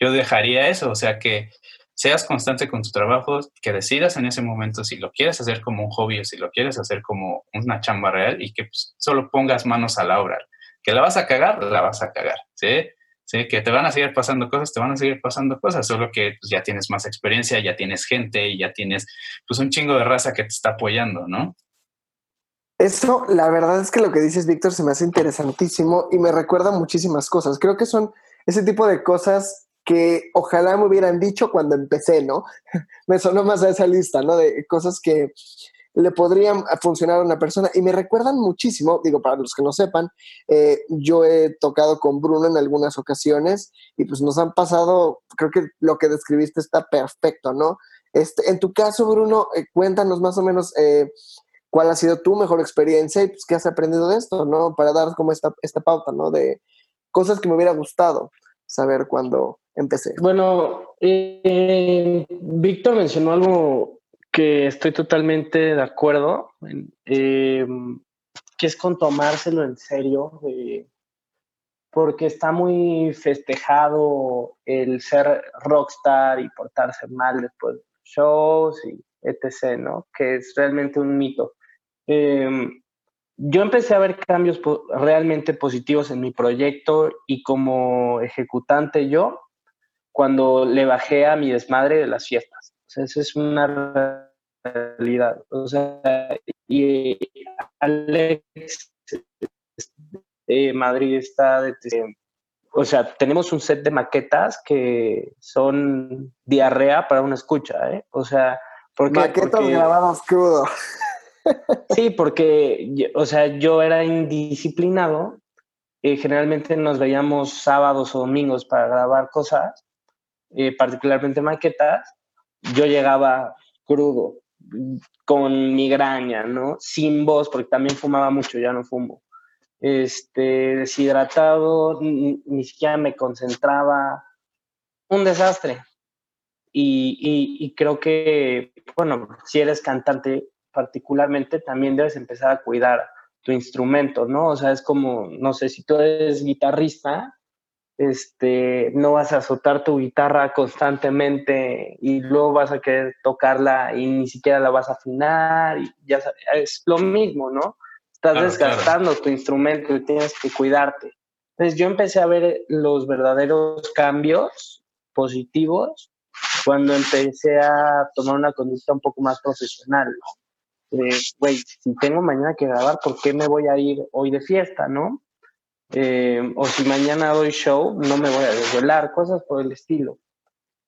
yo dejaría eso, o sea que seas constante con tu trabajo, que decidas en ese momento si lo quieres hacer como un hobby o si lo quieres hacer como una chamba real y que pues, solo pongas manos a la obra. Que la vas a cagar, la vas a cagar, ¿sí? ¿sí? Que te van a seguir pasando cosas, te van a seguir pasando cosas, solo que pues, ya tienes más experiencia, ya tienes gente y ya tienes pues un chingo de raza que te está apoyando, ¿no? Eso, la verdad es que lo que dices, Víctor, se me hace interesantísimo y me recuerda muchísimas cosas. Creo que son ese tipo de cosas que ojalá me hubieran dicho cuando empecé, ¿no? me sonó más a esa lista, ¿no? De cosas que le podrían funcionar a una persona y me recuerdan muchísimo, digo, para los que no sepan, eh, yo he tocado con Bruno en algunas ocasiones y pues nos han pasado, creo que lo que describiste está perfecto, ¿no? Este, en tu caso, Bruno, eh, cuéntanos más o menos eh, cuál ha sido tu mejor experiencia y pues qué has aprendido de esto, ¿no? Para dar como esta, esta pauta, ¿no? De cosas que me hubiera gustado saber cuando empecé. Bueno, eh, Víctor mencionó algo que estoy totalmente de acuerdo, eh, que es con tomárselo en serio, porque está muy festejado el ser rockstar y portarse mal después de shows y etc., ¿no? Que es realmente un mito. Eh, yo empecé a ver cambios realmente positivos en mi proyecto y como ejecutante yo cuando le bajé a mi desmadre de las fiestas. O sea, esa es una realidad. O sea, y Alex eh, Madrid está de, o sea, tenemos un set de maquetas que son diarrea para una escucha, ¿eh? O sea, porque maquetas grabadas crudo. Sí, porque, o sea, yo era indisciplinado. y generalmente nos veíamos sábados o domingos para grabar cosas, eh, particularmente maquetas. Yo llegaba crudo, con migraña, ¿no? Sin voz, porque también fumaba mucho, ya no fumo. Este, deshidratado, ni, siquiera me concentraba. Un desastre. Y, y, creo que, bueno, si eres cantante particularmente, también debes empezar a cuidar tu instrumento, ¿no? O sea, es como, no sé, si tú eres guitarrista, este, no vas a azotar tu guitarra constantemente y luego vas a querer tocarla y ni siquiera la vas a afinar y ya es lo mismo, ¿no? Estás desgastando tu instrumento y tienes que cuidarte. Entonces yo empecé a ver los verdaderos cambios positivos cuando empecé a tomar una conducta un poco más profesional. Güey, si tengo mañana que grabar, ¿por qué me voy a ir hoy de fiesta, no? Eh, o si mañana doy show, no me voy a desvelar, cosas por el estilo.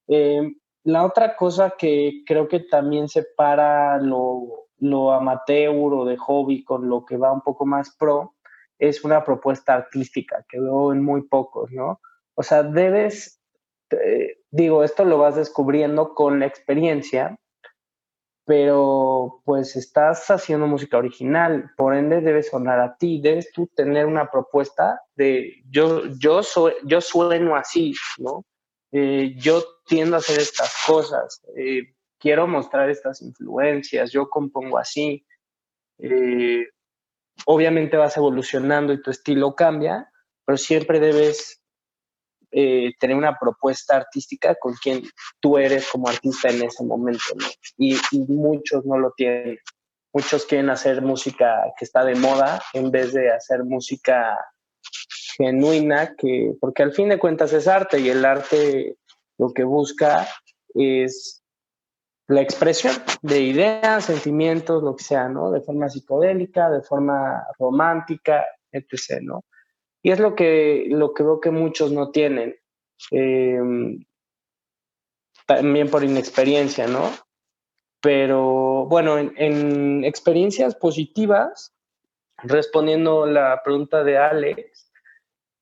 Eh, la otra cosa que creo que también separa lo, lo amateur o de hobby con lo que va un poco más pro es una propuesta artística que veo en muy pocos, ¿no? O sea, debes, eh, digo, esto lo vas descubriendo con la experiencia, pero pues estás haciendo música original, por ende debe sonar a ti, debes tú tener una propuesta de yo, yo, yo sueno así, ¿no? Eh, yo tiendo a hacer estas cosas, eh, quiero mostrar estas influencias, yo compongo así. Eh, obviamente vas evolucionando y tu estilo cambia, pero siempre debes eh, tener una propuesta artística con quien tú eres como artista en ese momento, ¿no? y, muchos no lo tienen. Muchos quieren hacer música que está de moda en vez de hacer música genuina, que, porque al fin de cuentas es arte y el arte lo que busca es la expresión de ideas, sentimientos, lo que sea, ¿no? De forma psicodélica, de forma romántica, etc., ¿no? Y es lo que, lo que veo que muchos no tienen. Em, también por inexperiencia, ¿no? Pero bueno, en, experiencias positivas, respondiendo la pregunta de Alex,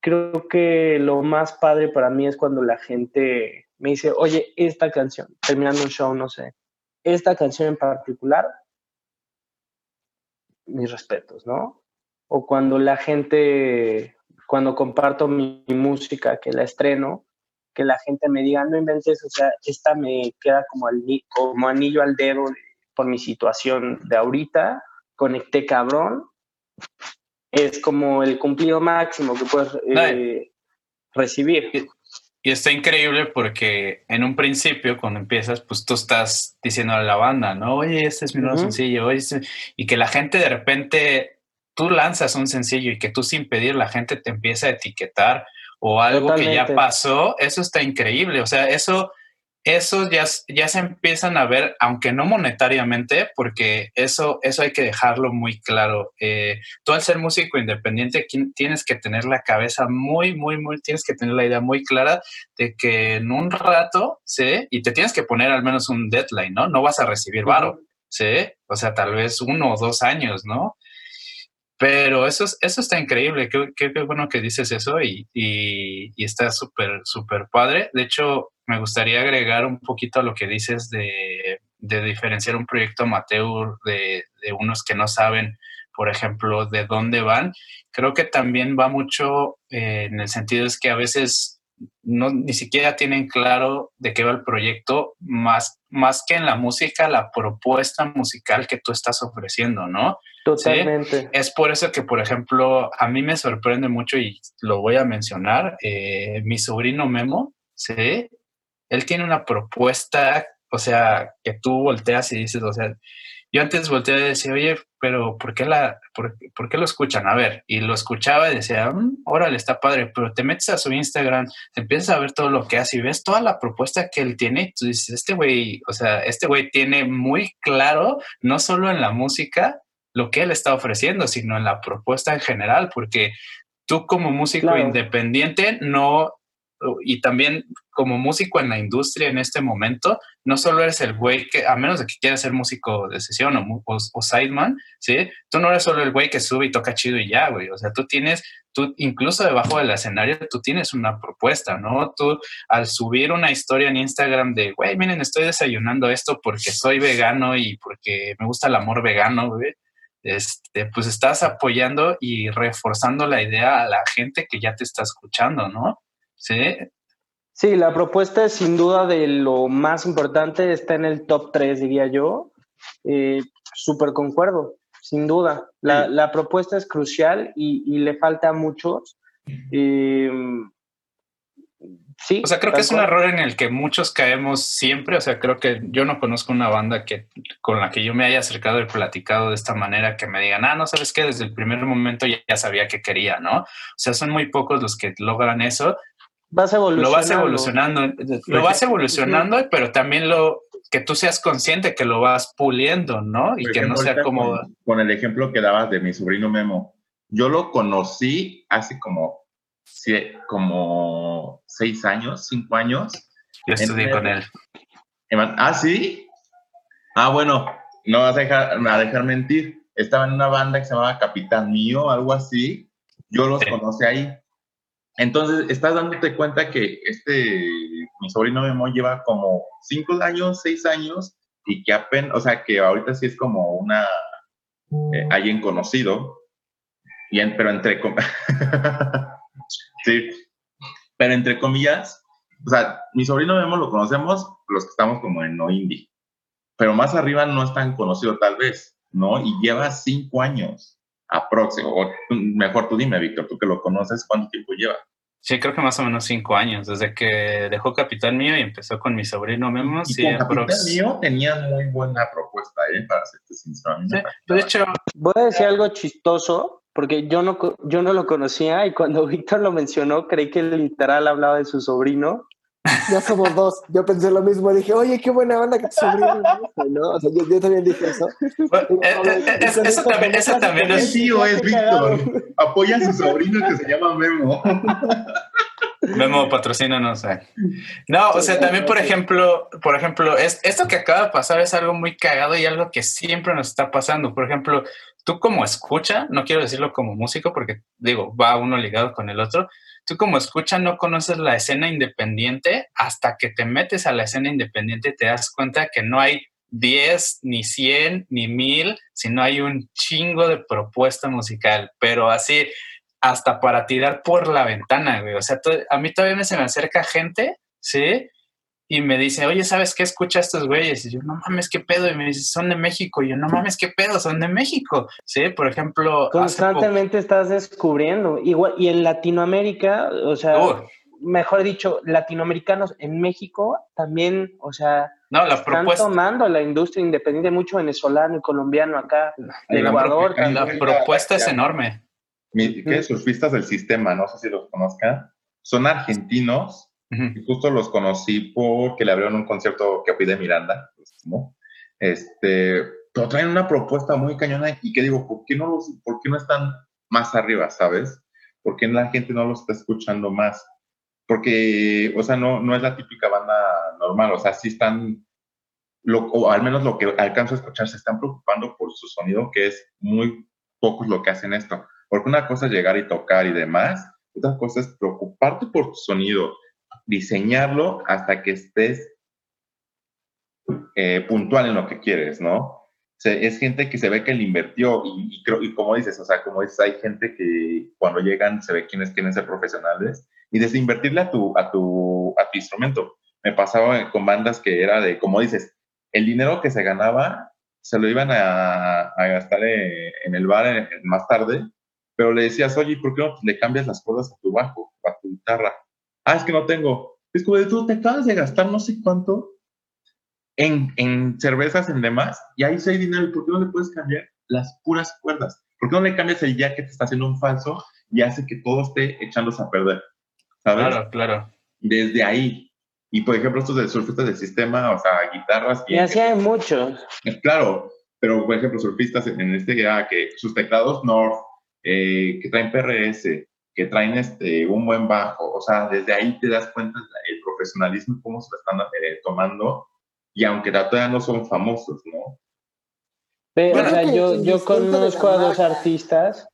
creo que lo más padre para mí es cuando la gente me dice, oye, esta canción, terminando un show, no sé, esta canción en particular, mis respetos, ¿no? O cuando la gente cuando comparto mi, música, que la estreno, que la gente me diga, no inventes, o sea, esta me queda como, como anillo al dedo por mi situación de ahorita, conecté cabrón, es como el cumplido máximo que puedes eh, recibir. Y está increíble porque en un principio, cuando empiezas, pues tú estás diciendo a la banda, ¿no? Oye, este es mi nuevo sencillo, oye, este", y que la gente de repente tú lanzas un sencillo y que tú sin pedir la gente te empieza a etiquetar o algo que ya pasó, eso está increíble. O sea, eso, eso ya, ya se empiezan a ver, aunque no monetariamente, porque eso, eso hay que dejarlo muy claro. Eh, tú al ser músico independiente tienes que tener la cabeza muy, muy, muy, tienes que tener la idea muy clara de que en un rato, ¿sí? Y te tienes que poner al menos un deadline, ¿no? No vas a recibir varo, ¿sí? O sea, tal vez uno o dos años, ¿no? Pero eso, eso está increíble, qué, qué, bueno que dices eso y, y, está súper, súper padre. De hecho, me gustaría agregar un poquito a lo que dices de, de diferenciar un proyecto amateur de, de, unos que no saben, por ejemplo, de dónde van. Creo que también va mucho eh, en el sentido es que a veces no, ni siquiera tienen claro de qué va el proyecto, más, más que en la música, la propuesta musical que tú estás ofreciendo, ¿no? Totalmente. Es por eso que, por ejemplo, a mí me sorprende mucho y lo voy a mencionar, eh, mi sobrino Memo, ¿sí? Él tiene una propuesta o sea, que tú volteas y dices, o sea, yo antes volteé y decía, oye, pero ¿por qué, la, por, qué lo escuchan? A ver, y lo escuchaba y decía, mm, órale, está padre, pero te metes a su Instagram, te empiezas a ver todo lo que hace y ves toda la propuesta que él tiene, y tú dices, este güey, o sea, este güey tiene muy claro, no solo en la música, lo que él está ofreciendo, sino en la propuesta en general, porque tú como músico independiente no y también como músico en la industria en este momento, no solo eres el güey que, a menos de que quieras ser músico de sesión o, o, sideman, ¿sí? Tú no eres solo el güey que sube y toca chido y ya, güey. O sea, tú tienes, tú incluso debajo del escenario, tú tienes una propuesta, ¿no? Tú al subir una historia en Instagram de, güey, miren, estoy desayunando esto porque soy vegano y porque me gusta el amor vegano, güey. Este, pues estás apoyando y reforzando la idea a la gente que ya te está escuchando, ¿no? Sí. Sí, la propuesta es sin duda de lo más importante, está en el top 3, diría yo. Eh, Súper concuerdo, sin duda. La, propuesta es crucial y, le falta a muchos. Eh, sí. O sea, creo que es un error en el que muchos caemos siempre. O sea, creo que yo no conozco una banda que con la que yo me haya acercado y platicado de esta manera que me digan, ah, no sabes qué, desde el primer momento ya, ya sabía que quería, ¿no? O sea, son muy pocos los que logran eso vas evolucionando. Lo vas evolucionando, lo vas evolucionando, pero también lo que tú seas consciente que lo vas puliendo, ¿no? Y que no sea como... Con, el ejemplo que dabas de mi sobrino Memo, yo lo conocí hace como, como seis años, cinco años. Yo estudié con él. Ah, sí. Ah, bueno, no vas a dejar, a dejar mentir. Estaba en una banda que se llamaba Capitán Mío, algo así. Yo los conocí ahí entonces, estás dándote cuenta que este, mi sobrino Memo lleva como cinco años, seis años, y que apenas, o sea, que ahorita sí es como una, eh, alguien conocido, y pero entre, sí, pero entre comillas, o sea, mi sobrino Memo lo conocemos los que estamos como en no indie, pero más arriba no es tan conocido tal vez, ¿no? Y lleva cinco años aproximadamente, o mejor tú dime, Víctor, tú que lo conoces, ¿cuánto tiempo lleva? Sí, creo que más o menos cinco años, desde que dejó Capital Mío y empezó con mi sobrino Memo. Y con Capital Mío tenía muy buena propuesta, ¿eh? Para hacerte sincero. Sí, de hecho... Voy a decir algo chistoso, porque yo no, yo no lo conocía y cuando Víctor lo mencionó, creí que literal hablaba de su sobrino ya somos dos. Yo pensé lo mismo. Dije, oye, qué buena onda que tu sobrino ¿no? O sea, yo, también dije eso. Eh, eh, eso, también, eso también es. tío es Víctor. Apoya a su sobrino que se llama Memo. Memo patrocina, no sé. No, o sea, también, por ejemplo, por ejemplo, es, esto que acaba de pasar es algo muy cagado y algo que siempre nos está pasando. Por ejemplo, tú como escucha, no quiero decirlo como músico porque digo, va uno ligado con el otro, tú como escucha no conoces la escena independiente hasta que te metes a la escena independiente y te das cuenta que no hay 10, ni 100, ni 1000, sino hay un chingo de propuesta musical, pero así hasta para tirar por la ventana, güey. O sea, a mí todavía me se me acerca gente, ¿sí? Y me dice, oye, ¿sabes qué escucha estos güeyes? Y yo, no mames, ¿qué pedo? Y me dice, son de México. Y yo, no mames, ¿qué pedo? Son de México. Sí, por ejemplo. Constantemente estás descubriendo. Igual, y en Latinoamérica, o sea, mejor dicho, latinoamericanos en México también, o sea, no, la están tomando la industria independiente, mucho venezolano y colombiano acá, de Ecuador. La, propuesta es enorme. ¿Qué? Surfistas del sistema, no sé si los conozcan. Son argentinos y justo los conocí porque le abrieron un concierto que pide Miranda, pues, ¿no? Este, pero traen una propuesta muy cañona y que digo, ¿por qué no, los, por qué no están más arriba, sabes? ¿Por qué la gente no los está escuchando más? Porque, o sea, no, no es la típica banda normal, o sea, sí están, lo, o al menos lo que alcanzo a escuchar, se están preocupando por su sonido, que es muy pocos lo que hacen esto. Porque una cosa es llegar y tocar y demás, otra cosa es preocuparte por tu sonido, diseñarlo hasta que estés eh, puntual en lo que quieres, ¿no? es gente que se ve que le invirtió y, y, como dices, o sea, como dices, hay gente que cuando llegan se ve quiénes quieren ser profesionales y desde invertirle a tu, a tu, a tu instrumento. Me pasaba con bandas que era de, como dices, el dinero que se ganaba se lo iban a, gastar eh, en, el bar más tarde, pero le decías, oye, ¿por qué no le cambias las cuerdas a tu bajo, a tu guitarra? Ah, es que no tengo. Es como de tú te acabas de gastar no sé cuánto en, en cervezas en demás y ahí sí hay dinero. ¿Por qué no le puedes cambiar las puras cuerdas? ¿Por qué no le cambias el ya que te está haciendo un falso y hace que todo esté echándose a perder? ¿Sabes? Claro, claro. Desde ahí. Y por ejemplo, estos de surfistas del sistema, o sea, guitarras. Y así hay muchos. Claro, pero por ejemplo, surfistas en este que, que sus teclados North, eh, que traen PRS, que traen este, un buen bajo, o sea, desde ahí te das cuenta el profesionalismo, cómo se lo están eh, tomando, y aunque todavía no son famosos, ¿no? Pero, o sea, yo, yo conozco a dos artistas.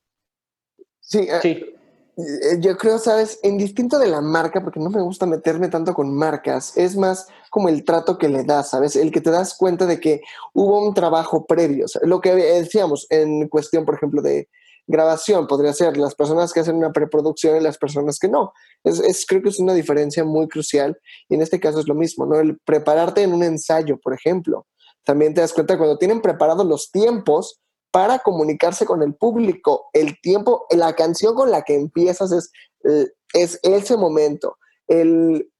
Sí, eh, sí. Eh, yo creo, sabes, en distinto de la marca, porque no me gusta meterme tanto con marcas, es más como el trato que le das, ¿sabes? El que te das cuenta de que hubo un trabajo previo. lo que decíamos en cuestión, por ejemplo, de grabación, podría ser las personas que hacen una preproducción y las personas que no. Es, creo que es una diferencia muy crucial y en este caso es lo mismo, ¿no? El prepararte en un ensayo, por ejemplo. También te das cuenta cuando tienen preparados los tiempos para comunicarse con el público. El tiempo, la canción con la que empiezas es, eh, es ese momento. El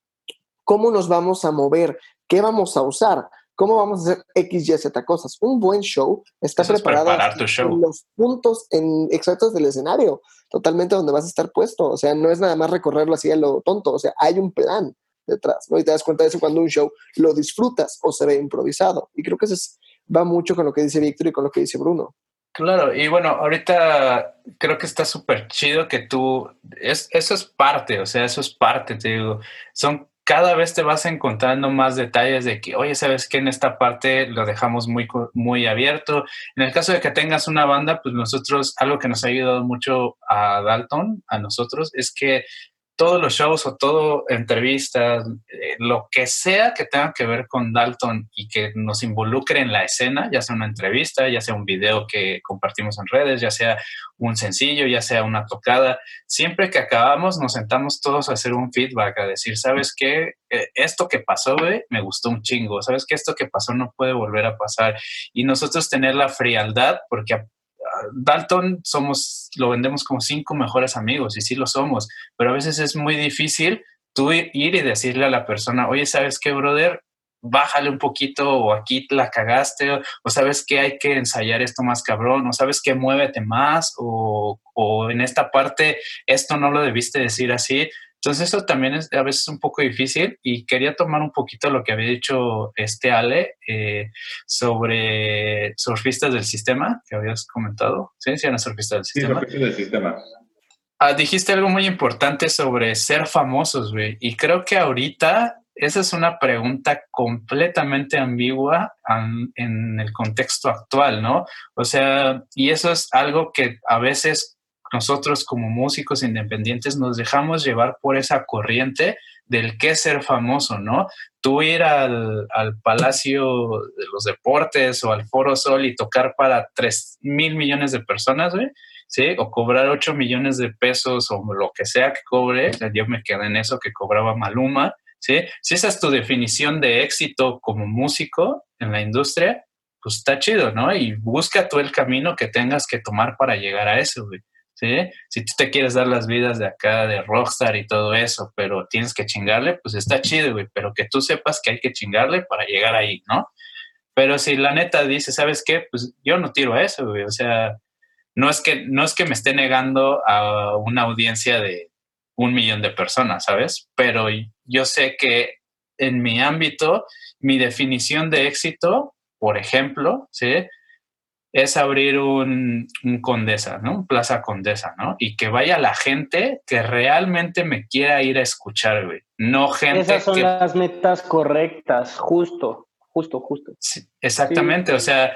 cómo nos vamos a mover, qué vamos a usar, cómo vamos a hacer X, Y, Z cosas. Un buen show está preparado en los puntos en exactos del escenario, totalmente donde vas a estar puesto. O sea, no es nada más recorrerlo así a lo tonto. O sea, hay un plan detrás, ¿no? Y te das cuenta de eso cuando un show lo disfrutas o se ve improvisado. Y creo que eso va mucho con lo que dice Víctor y con lo que dice Bruno. Claro, y bueno, ahorita creo que está súper chido que tú, es, eso es parte, o sea, eso es parte, te digo, son cada vez te vas encontrando más detalles de que, oye, ¿sabes qué? En esta parte lo dejamos muy, muy abierto. En el caso de que tengas una banda, pues nosotros, algo que nos ha ayudado mucho a Dalton, a nosotros, es que todos los shows o todo entrevistas, eh, lo que sea que tenga que ver con Dalton y que nos involucre en la escena, ya sea una entrevista, ya sea un video que compartimos en redes, ya sea un sencillo, ya sea una tocada, siempre que acabamos nos sentamos todos a hacer un feedback, a decir, ¿sabes qué? Eh, esto que pasó, me gustó un chingo, ¿sabes qué? Esto que pasó no puede volver a pasar. Y nosotros tener la frialdad, porque Dalton somos, lo vendemos como cinco mejores amigos y sí lo somos, pero a veces es muy difícil tú ir y decirle a la persona, oye, ¿sabes qué, brother? Bájale un poquito o aquí la cagaste o, sabes que hay que ensayar esto más cabrón o sabes que muévete más o, o en esta parte esto no lo debiste decir así. Entonces eso también es a veces un poco difícil y quería tomar un poquito lo que había dicho este Ale eh, sobre surfistas del sistema que habías comentado. Sí, sí, eran surfistas del sistema. Sí, del sistema. Ah, dijiste algo muy importante sobre ser famosos, güey. Y creo que ahorita esa es una pregunta completamente ambigua en el contexto actual, ¿no? O sea, y eso es algo que a veces nosotros como músicos independientes nos dejamos llevar por esa corriente del qué ser famoso, ¿no? Tú ir al, Palacio de los Deportes o al Foro Sol y tocar para 3 mil millones de personas, ¿sí? ¿sí? O cobrar 8 millones de pesos o lo que sea que cobre, yo me quedé en eso que cobraba Maluma, ¿sí? Si esa es tu definición de éxito como músico en la industria, pues está chido, ¿no? Y busca tú el camino que tengas que tomar para llegar a eso, güey. ¿Sí? Si tú te quieres dar las vidas de acá, de rockstar y todo eso, pero tienes que chingarle, pues está chido, güey, pero que tú sepas que hay que chingarle para llegar ahí, ¿no? Pero si la neta dice, ¿sabes qué? Pues yo no tiro a eso, güey, o sea, no es que, no es que me esté negando a una audiencia de un millón de personas, ¿sabes? Pero yo sé que en mi ámbito, mi definición de éxito, por ejemplo, ¿sí? Es abrir un, Condesa, ¿no? Un Plaza Condesa, ¿no? Y que vaya la gente que realmente me quiera ir a escuchar, güey. No gente Esas son las metas correctas, justo, justo, justo. exactamente, o sea,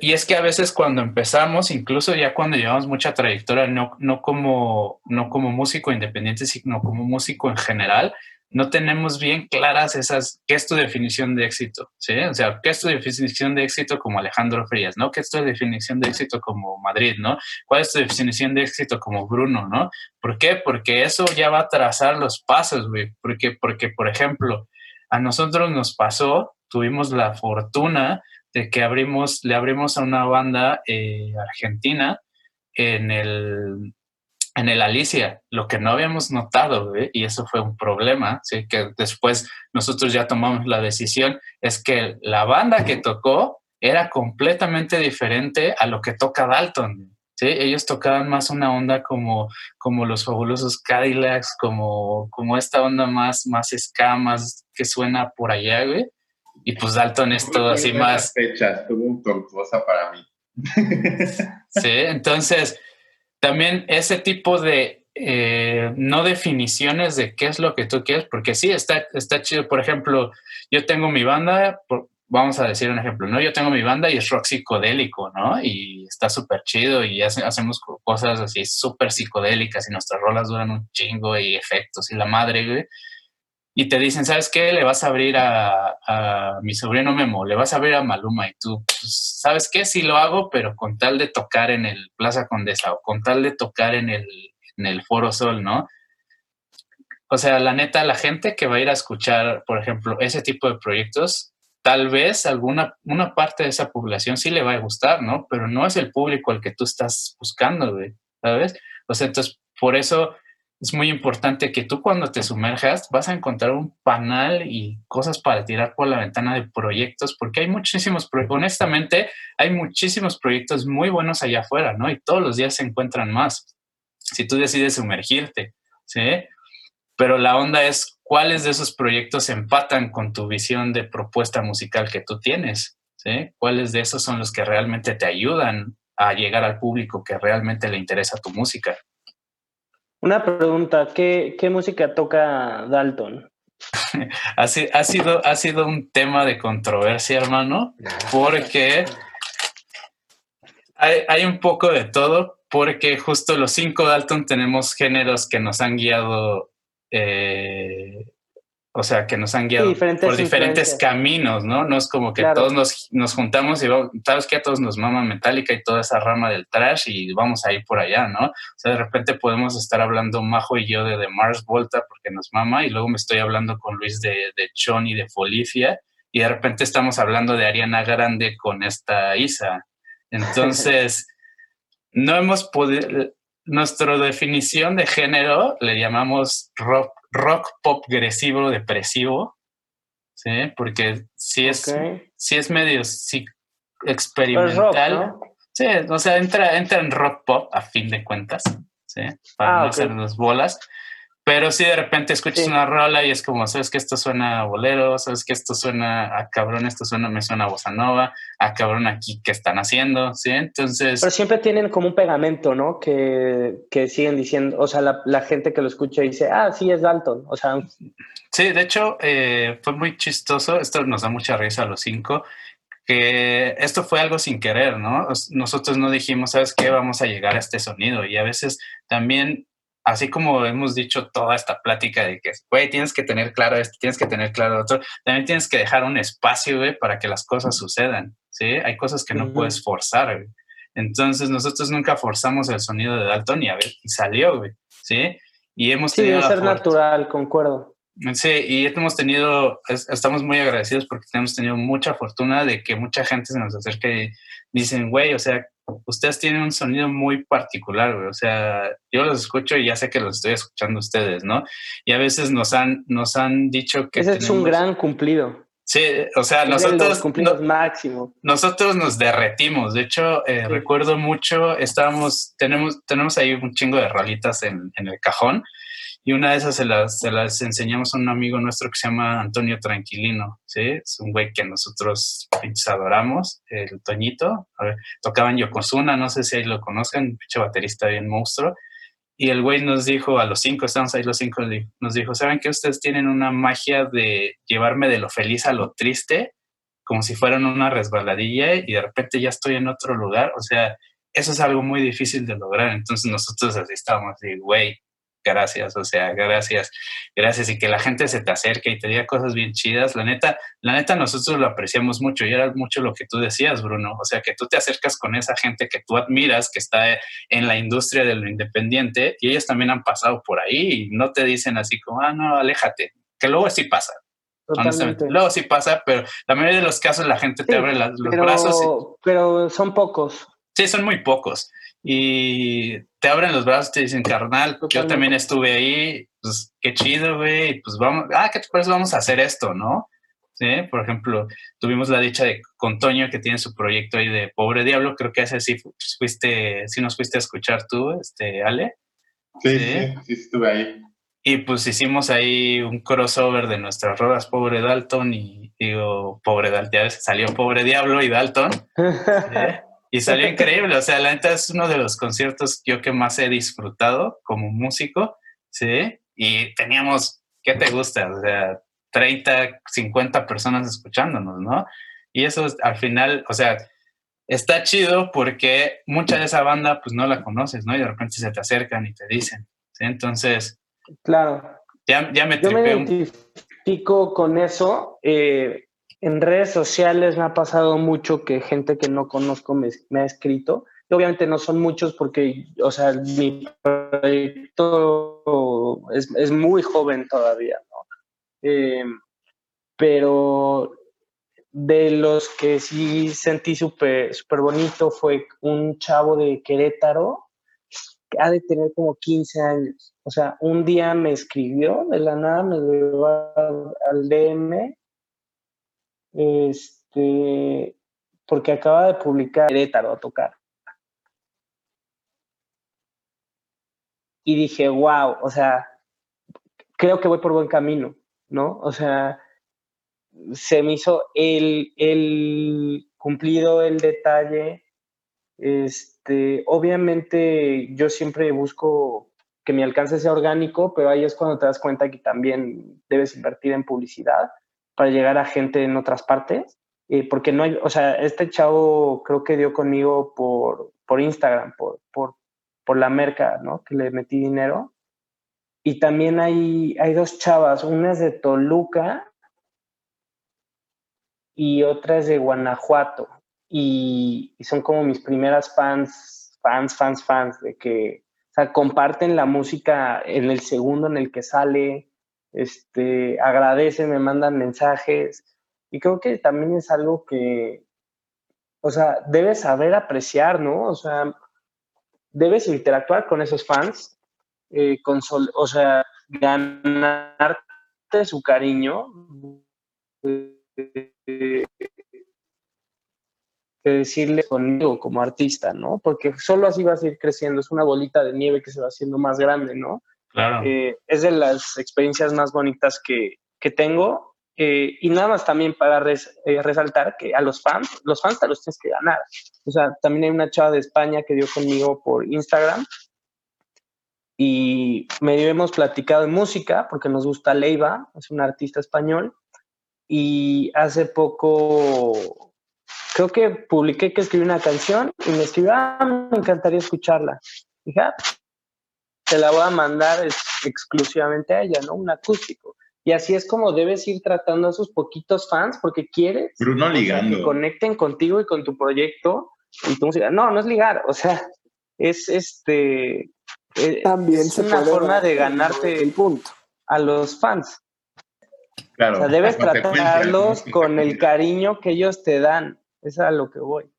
y es que a veces cuando empezamos, incluso ya cuando llevamos mucha trayectoria, no, no, como, no como músico independiente, sino como músico en general, no tenemos bien claras esas, qué es tu definición de éxito, ¿sí? O sea, qué es tu definición de éxito como Alejandro Frías, ¿no? ¿Qué es tu definición de éxito como Madrid, ¿no? ¿Cuál es tu definición de éxito como Bruno, ¿no? ¿Por qué? Porque eso ya va a trazar los pasos, güey. Porque, porque, por ejemplo, a nosotros nos pasó, tuvimos la fortuna de que abrimos, le abrimos a una banda eh, argentina en el en el Alicia, lo que no habíamos notado, y eso fue un problema, ¿sí? que después nosotros ya tomamos la decisión, es que la banda que tocó era completamente diferente a lo que toca Dalton. ¿sí? Ellos tocaban más una onda como, como los fabulosos Cadillacs, como, como esta onda más, más escamas que suena por allá, güey. Y pues Dalton es todo así más... Fecha, estuvo un tortuosa para mí. sí, entonces también ese tipo de eh, no definiciones de qué es lo que tú quieres, porque sí, está, está chido. Por ejemplo, yo tengo mi banda, vamos a decir un ejemplo, ¿no? Yo tengo mi banda y es rock psicodélico, ¿no? Y está súper chido y hacemos cosas así súper psicodélicas y nuestras rolas duran un chingo y efectos y la madre, güey y te dicen, ¿sabes qué? Le vas a abrir a, mi sobrino Memo, le vas a abrir a Maluma y tú, pues, ¿sabes qué? Sí lo hago, pero con tal de tocar en el Plaza Condesa o con tal de tocar en el, en el Foro Sol, ¿no? O sea, la neta, la gente que va a ir a escuchar, por ejemplo, ese tipo de proyectos, tal vez alguna una parte de esa población sí le va a gustar, ¿no? Pero no es el público al que tú estás buscando, ¿sabes? O sea, entonces, por eso es muy importante que tú cuando te sumerjas vas a encontrar un panel y cosas para tirar por la ventana de proyectos, porque hay muchísimos, honestamente, hay muchísimos proyectos muy buenos allá afuera, ¿no? Y todos los días se encuentran más. Si tú decides sumergirte, ¿sí? Pero la onda es cuáles de esos proyectos empatan con tu visión de propuesta musical que tú tienes, ¿sí? ¿Cuáles de esos son los que realmente te ayudan a llegar al público que realmente le interesa tu música? Una pregunta, ¿qué, música toca Dalton? ha, sido, ha sido un tema de controversia, hermano, porque hay, hay, un poco de todo, porque justo los cinco Dalton tenemos géneros que nos han guiado eh, o sea, que nos han guiado por diferentes caminos, ¿no? No es como que todos nos, juntamos y vamos, sabes que a todos nos mama Metallica y toda esa rama del trash y vamos a ir por allá, ¿no? O sea, de repente podemos estar hablando Majo y yo de, de Mars Volta porque nos mama y luego me estoy hablando con Luis de, de Chon y de Folifia y de repente estamos hablando de Ariana Grande con esta Isa. Entonces, no hemos podido, nuestra definición de género le llamamos rock rock pop agresivo, depresivo, ¿sí? Porque si es, es medio experimental. Sí, o sea, entra, entra en rock pop a fin de cuentas, ¿sí? Para ah, no hacer las bolas. Pero si de repente escuchas una rola y es como, sabes que esto suena a bolero, sabes que esto suena a cabrón, esto suena, me suena a bossa nova, a cabrón aquí, ¿qué están haciendo? Sí, entonces. Pero siempre tienen como un pegamento, ¿no? Que, que siguen diciendo, o sea, la, la, gente que lo escucha dice, ah, sí, es Dalton. O sea. Sí, de hecho, eh, fue muy chistoso. Esto nos da mucha risa a los cinco que esto fue algo sin querer, ¿no? Nosotros no dijimos, ¿sabes qué? Vamos a llegar a este sonido. Y a veces también así como hemos dicho toda esta plática de que, güey, tienes que tener claro esto, tienes que tener claro otro, también tienes que dejar un espacio, güey, para que las cosas sucedan, ¿sí? Hay cosas que no puedes forzar, güey. Entonces, nosotros nunca forzamos el sonido de Dalton y a ver, y salió, güey, ¿sí? Y hemos sí, tenido... ser natural, concuerdo. Sí, y hemos tenido, estamos muy agradecidos porque hemos tenido mucha fortuna de que mucha gente se nos acerca y dicen, güey, o sea, ustedes tienen un sonido muy particular, güey. O sea, yo los escucho y ya sé que los estoy escuchando ustedes, ¿no? Y a veces nos han, nos han dicho que. Ese es un gran cumplido. Sí, o sea, nosotros. Cumplidos máximo. Nosotros nos derretimos. De hecho, eh, recuerdo mucho, estábamos, tenemos, tenemos ahí un chingo de rolitas en, en el cajón y una de esas se las, se las enseñamos a un amigo nuestro que se llama Antonio Tranquilino, ¿sí? Es un güey que nosotros adoramos, el Toñito. A ver, tocaban Yokozuna, no sé si ahí lo conocen, pinche baterista bien monstruo. Y el güey nos dijo, a los cinco, estamos ahí los cinco, nos dijo, ¿saben que ustedes tienen una magia de llevarme de lo feliz a lo triste? Como si fueran una resbaladilla y de repente ya estoy en otro lugar. O sea, eso es algo muy difícil de lograr. Entonces nosotros así estábamos, y güey, gracias, o sea, gracias, gracias y que la gente se te acerque y te diga cosas bien chidas. La neta, la neta nosotros lo apreciamos mucho y era mucho lo que tú decías, Bruno, o sea, que tú te acercas con esa gente que tú admiras, que está en la industria de lo independiente y ellos también han pasado por ahí y no te dicen así como, ah, no, aléjate, que luego sí pasa. Luego sí pasa, pero la mayoría de los casos la gente te abre los brazos. Pero son pocos. Sí, son muy pocos. Y te abren los brazos, te dicen, carnal, yo también estuve ahí, pues qué chido, güey, pues vamos, ah, ¿qué te parece? Vamos a hacer esto, ¿no? ¿Sí? Por ejemplo, tuvimos la dicha de con Toño que tiene su proyecto ahí de Pobre Diablo, creo que ese sí fuiste, sí nos fuiste a escuchar tú, este, Ale. Sí, sí, sí, estuve ahí. Y pues hicimos ahí un crossover de nuestras rolas Pobre Dalton y digo, Pobre Dalton, ya salió Pobre Diablo y Dalton. Y salió increíble, o sea, la neta es uno de los conciertos yo que más he disfrutado como músico, ¿sí? Y teníamos, ¿qué te gusta? O sea, 30, 50 personas escuchándonos, ¿no? Y eso al final, o sea, está chido porque mucha de esa banda pues no la conoces, ¿no? Y de repente se te acercan y te dicen, ¿sí? Entonces... Claro. Ya, ya me Yo me identifico con eso. Eh, en redes sociales me ha pasado mucho que gente que no conozco me, ha escrito. Obviamente no son muchos porque, o sea, mi proyecto es, es muy joven todavía, ¿no? Eh, pero de los que sí sentí súper super bonito fue un chavo de Querétaro que ha de tener como 15 años. O sea, un día me escribió de la nada, me llevó al DM este, porque acaba de publicar Querétaro a tocar. Y dije, wow, o sea, creo que voy por buen camino, ¿no? O sea, se me hizo el, el cumplido, el detalle. Este, obviamente yo siempre busco que mi alcance sea orgánico, pero ahí es cuando te das cuenta que también debes invertir en publicidad para llegar a gente en otras partes. Eh, porque no hay, o sea, este chavo creo que dio conmigo por, por Instagram, por, por, por la merca, ¿no? Que le metí dinero. Y también hay, hay dos chavas, una es de Toluca y otra es de Guanajuato. Y, son como mis primeras fans, fans, fans, fans, de que o sea, comparten la música en el segundo en el que sale, este, agradecen, me mandan mensajes. Y creo que también es algo que, o sea, debes saber apreciar, ¿no? O sea, debes interactuar con esos fans, eh, con o sea, ganarte su cariño. Eh, decirle conmigo como artista, ¿no? Porque solo así vas a ir creciendo, es una bolita de nieve que se va haciendo más grande, ¿no? Eh, es de las experiencias más bonitas que, que tengo. Eh, y nada más también para eh, resaltar que a los fans, los fans te los tienes que ganar. O sea, también hay una chava de España que dio conmigo por Instagram y medio hemos platicado de música porque nos gusta Leiva, es un artista español. Y hace poco, creo que publiqué que escribí una canción y me escribió, ah, me encantaría escucharla. ah, te la voy a mandar exclusivamente a ella, ¿no? Un acústico. Y así es como debes ir tratando a esos poquitos fans porque quieres Bruno ligando. que conecten contigo y con tu proyecto y tu música. No, no es ligar, o sea, es este también es una forma de ganarte el punto a los fans. Claro, o sea, debes tratarlos con el cariño que ellos te dan. Es a lo que voy.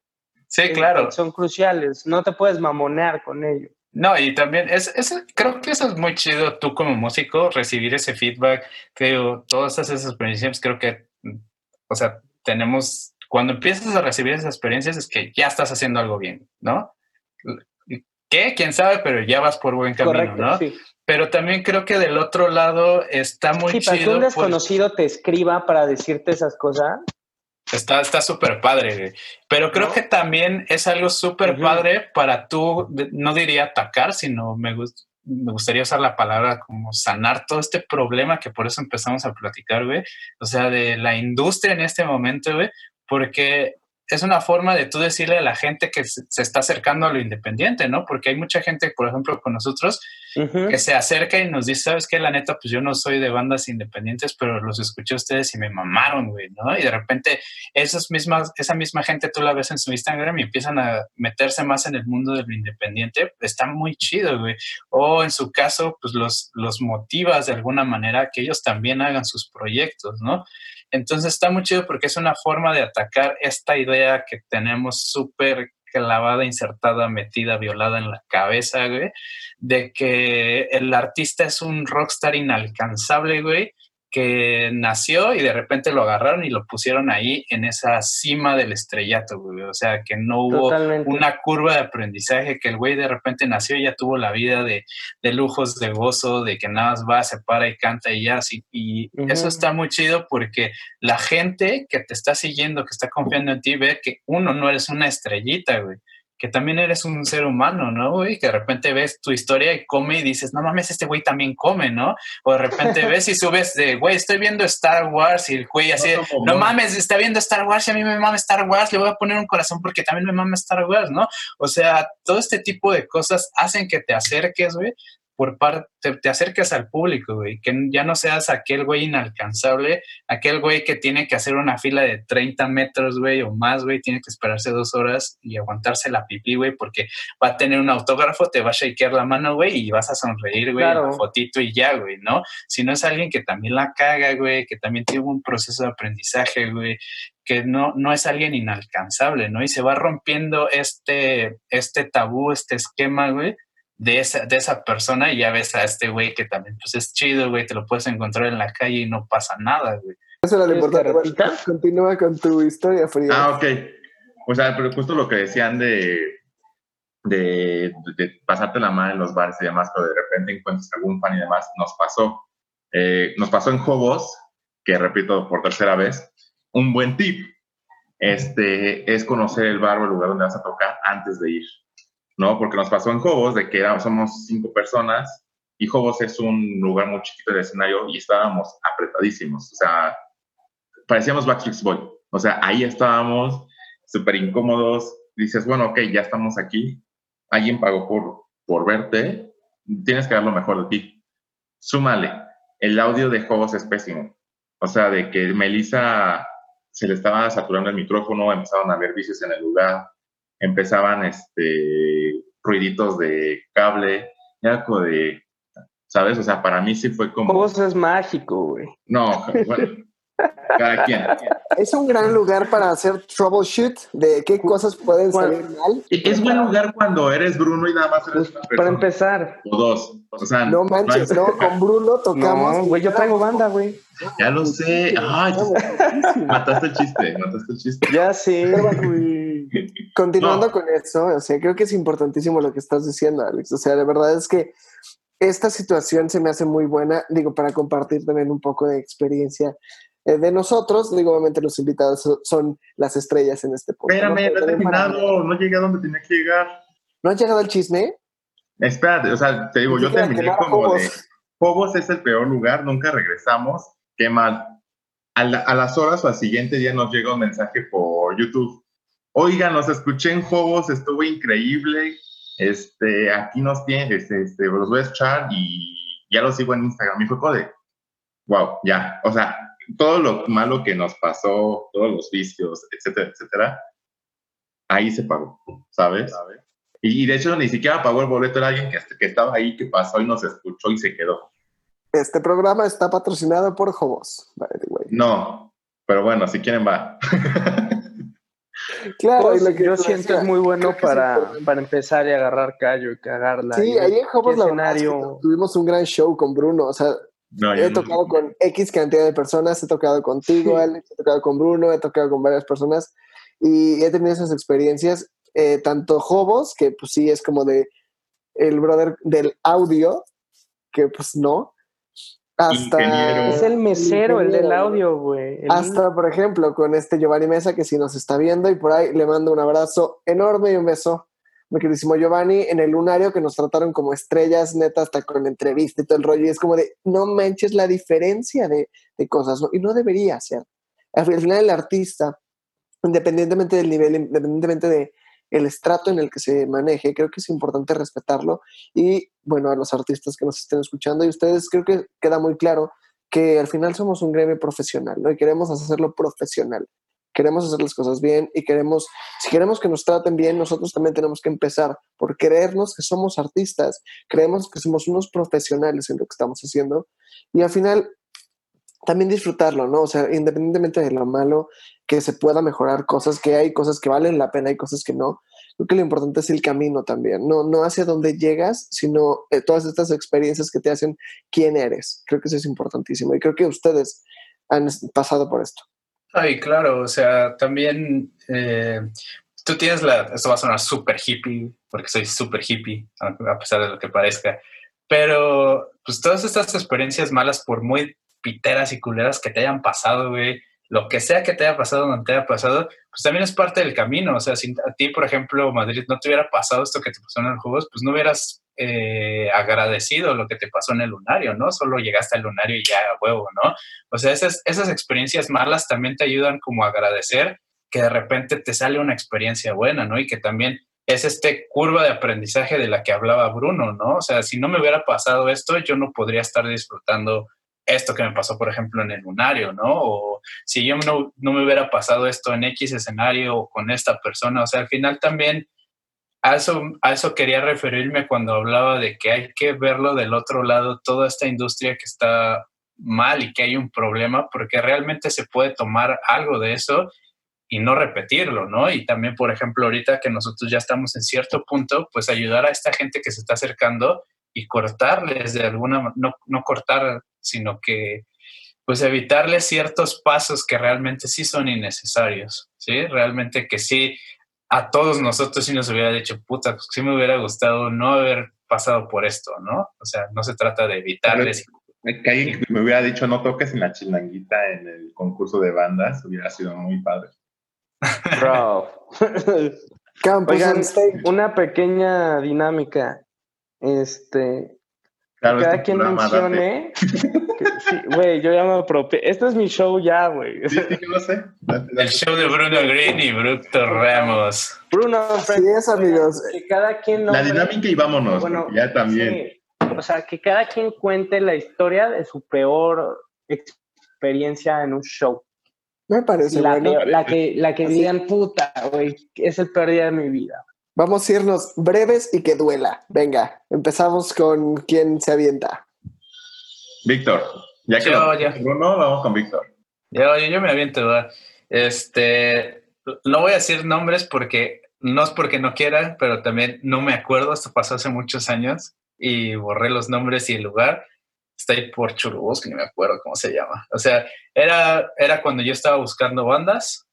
Sí, claro. Son cruciales. No te puedes mamonear con ellos. No, y también es, es, creo que eso es muy chido tú como músico, recibir ese feedback, creo, todas esas experiencias, creo que, o sea, tenemos, cuando empiezas a recibir esas experiencias es que ya estás haciendo algo bien, ¿no? ¿Qué? ¿Quién sabe? Pero ya vas por buen camino, ¿no? Sí. Pero también creo que del otro lado está muy sí, chido. Para que un desconocido te escriba para decirte esas cosas, Está súper padre, pero creo que también es algo súper padre para tú, no diría atacar, sino me, me gustaría usar la palabra como sanar todo este problema que por eso empezamos a platicar, güey. O sea, de la industria en este momento, güey, porque es una forma de tú decirle a la gente que se está acercando a lo independiente, ¿no? Porque hay mucha gente, por ejemplo, con nosotros, que se acerca y nos dice, ¿sabes qué? La neta, pues yo no soy de bandas independientes, pero los escuché a ustedes y me mamaron, güey, ¿no? Y de repente esas mismas, esa misma gente tú la ves en su Instagram y empiezan a meterse más en el mundo de lo independiente. Está muy chido, güey. O en su caso, pues los, los motivas de alguna manera que ellos también hagan sus proyectos, ¿no? Entonces está muy chido porque es una forma de atacar esta idea que tenemos súper clavada, insertada, metida, violada en la cabeza, güey, de que el artista es un rockstar inalcanzable, güey, que nació y de repente lo agarraron y lo pusieron ahí en esa cima del estrellato, güey. O sea, que no hubo una curva de aprendizaje, que el güey de repente nació y ya tuvo la vida de, lujos, de gozo, de que nada más va, se para y canta y ya. y eso está muy chido porque la gente que te está siguiendo, que está confiando en ti, ve que uno no eres una estrellita, güey que también eres un ser humano, ¿no, güey? Que de repente ves tu historia y come y dices, no mames, este güey también come, ¿no? O de repente ves y subes de, güey, estoy viendo Star Wars y el güey así, no, mames, está viendo Star Wars y a mí me mama Star Wars, le voy a poner un corazón porque también me mama Star Wars, ¿no? O sea, todo este tipo de cosas hacen que te acerques, güey, por parte, te, acerques al público, güey, que ya no seas aquel güey inalcanzable, aquel güey que tiene que hacer una fila de 30 metros, güey, o más, güey, tiene que esperarse dos horas y aguantarse la pipí, güey, porque va a tener un autógrafo, te va a shakear la mano, güey, y vas a sonreír, güey, fotito y ya, güey, ¿no? Si no es alguien que también la caga, güey, que también tiene un proceso de aprendizaje, güey, que no, no es alguien inalcanzable, ¿no? Y se va rompiendo este, este tabú, este esquema, güey, de esa, de esa persona y ya ves a este güey que también pues es chido, güey, te lo puedes encontrar en la calle y no pasa nada, güey. Eso era lo importante. continúa con tu historia, Frida. Ah, ok. O sea, pero justo lo que decían de, de, pasarte la mano en los bares y demás, pero de repente encuentras algún fan y demás, nos pasó. Eh, nos pasó en Jobos, que repito por tercera vez, un buen tip este, es conocer el bar o el lugar donde vas a tocar antes de ir. ¿No? Porque nos pasó en Jobos de que éramos, somos cinco personas y Jobos es un lugar muy chiquito de escenario y estábamos apretadísimos, o sea, parecíamos Backstreet Boy, o sea, ahí estábamos súper incómodos, dices, bueno, ok, ya estamos aquí, alguien pagó por, por verte, tienes que dar lo mejor de ti. Súmale, el audio de Jobos es pésimo, o sea, de que Melissa se le estaba saturando el micrófono, empezaron a haber vicios en el lugar, empezaban este, ruiditos de cable, ya como de, ¿sabes? O sea, para mí sí fue como... Vos es mágico, güey. No, bueno, cada quien. Es un gran lugar para hacer troubleshoot de qué cosas pueden salir mal. Es buen lugar cuando eres Bruno y nada más eres una Para empezar. O dos. O sea, no manches, no, con Bruno tocamos. No, güey, yo traigo banda, güey. Ya lo sé. Ay, mataste el chiste, mataste el chiste. Ya sé, güey. Continuando con eso, o sea, creo que es importantísimo lo que estás diciendo, Alex. O sea, de verdad es que esta situación se me hace muy buena, digo, para compartir también un poco de experiencia eh, de nosotros. Digo, obviamente los invitados son las estrellas en este punto. Espérame, no, he terminado, no llegué a donde tenía que llegar. ¿No has llegado al chisme? Espérate, o sea, te digo, yo terminé como de... Fogos es el peor lugar, nunca regresamos, qué mal. A, a las horas o al siguiente día nos llega un mensaje por YouTube Oigan, los escuché en Jobos, estuvo increíble. Este, aquí nos tienen, este, este, los voy a echar y ya los sigo en Instagram. Y fue de, wow, ya. O sea, todo lo malo que nos pasó, todos los vicios, etcétera, etcétera, ahí se pagó, ¿sabes? Y, de hecho ni siquiera pagó el boleto, era alguien que, que estaba ahí, que pasó y nos escuchó y se quedó. Este programa está patrocinado por Jobos, No, pero bueno, si quieren va. Claro, lo que yo siento es muy bueno para, para empezar y agarrar callo y cagarla. Sí, ahí en Hobos la escenario... tuvimos un gran show con Bruno, o sea, he tocado con X cantidad de personas, he tocado contigo, Alex, he tocado con Bruno, he tocado con varias personas y he tenido esas experiencias, eh, tanto Jobos, que pues sí es como de el brother del audio, que pues no, hasta es el mesero, el del audio, güey. Hasta, por ejemplo, con este Giovanni Mesa, que si nos está viendo y por ahí le mando un abrazo enorme y un beso. Mi queridísimo Giovanni, en el lunario que nos trataron como estrellas, neta, hasta con entrevista y todo el rollo. Y es como de, no manches la diferencia de, de cosas, ¿no? Y no debería ser. Al final, el artista, independientemente del nivel, independientemente de, el estrato en el que se maneje, creo que es importante respetarlo y bueno, a los artistas que nos estén escuchando y ustedes creo que queda muy claro que al final somos un gremio profesional, ¿no? Y queremos hacerlo profesional. Queremos hacer las cosas bien y queremos, si queremos que nos traten bien, nosotros también tenemos que empezar por creernos que somos artistas, creemos que somos unos profesionales en lo que estamos haciendo y al final también disfrutarlo, ¿no? O sea, independientemente de lo malo, que se pueda mejorar cosas, que hay cosas que valen la pena, hay cosas que no. Creo que lo importante es el camino también, no, no hacia dónde llegas, sino eh, todas estas experiencias que te hacen quién eres. Creo que eso es importantísimo y creo que ustedes han pasado por esto. Ay, claro, o sea, también eh, tú tienes la, esto va a sonar súper hippie, porque soy súper hippie, a pesar de lo que parezca, pero pues todas estas experiencias malas, por muy piteras y culeras que te hayan pasado, güey, lo que sea que te haya pasado, donde te haya pasado, pues también es parte del camino. O sea, si a ti, por ejemplo, Madrid no te hubiera pasado esto que te pasó en los Juegos, pues no hubieras eh, agradecido lo que te pasó en el lunario, ¿no? Solo llegaste al lunario y ya, huevo, ¿no? O sea, esas, esas experiencias malas también te ayudan como a agradecer que de repente te sale una experiencia buena, ¿no? Y que también es este curva de aprendizaje de la que hablaba Bruno, ¿no? O sea, si no me hubiera pasado esto, yo no podría estar disfrutando esto que me pasó, por ejemplo, en el lunario, ¿no? O si yo no, no me hubiera pasado esto en X escenario o con esta persona, o sea, al final también a eso, a eso quería referirme cuando hablaba de que hay que verlo del otro lado, toda esta industria que está mal y que hay un problema, porque realmente se puede tomar algo de eso y no repetirlo, ¿no? Y también, por ejemplo, ahorita que nosotros ya estamos en cierto punto, pues ayudar a esta gente que se está acercando y cortarles de alguna, no, no cortar, sino que pues evitarles ciertos pasos que realmente sí son innecesarios, ¿sí? Realmente que sí, a todos nosotros sí nos hubiera dicho, puta, pues sí me hubiera gustado no haber pasado por esto, ¿no? O sea, no se trata de evitarles. Que alguien me hubiera dicho, no toques en la chilanguita en el concurso de bandas, hubiera sido muy padre. Bro. Oigan, una pequeña dinámica. Este, cada quien mencione. Güey, yo ya me apropié. Este es mi show ya, güey. Sí, sí, lo sé. El show de Bruno Green y Bruto Ramos. Bruno, sí es, amigos. Que cada quien. La dinámica y vámonos. Bueno, ya también. O sea, que cada quien cuente la historia de su peor experiencia en un show. Me parece la, la que, la que digan, puta, güey, es el peor día de mi vida. Vamos a irnos breves y que duela. Venga, empezamos con quién se avienta. Víctor. Ya que yo, ya. Bruno, vamos con Víctor. Yo, yo, me aviento. Este, no voy a decir nombres porque no es porque no quiera, pero también no me acuerdo. Esto pasó hace muchos años y borré los nombres y el lugar. Está ahí por Churubusco, ni me acuerdo cómo se llama. O sea, era, era cuando yo estaba buscando bandas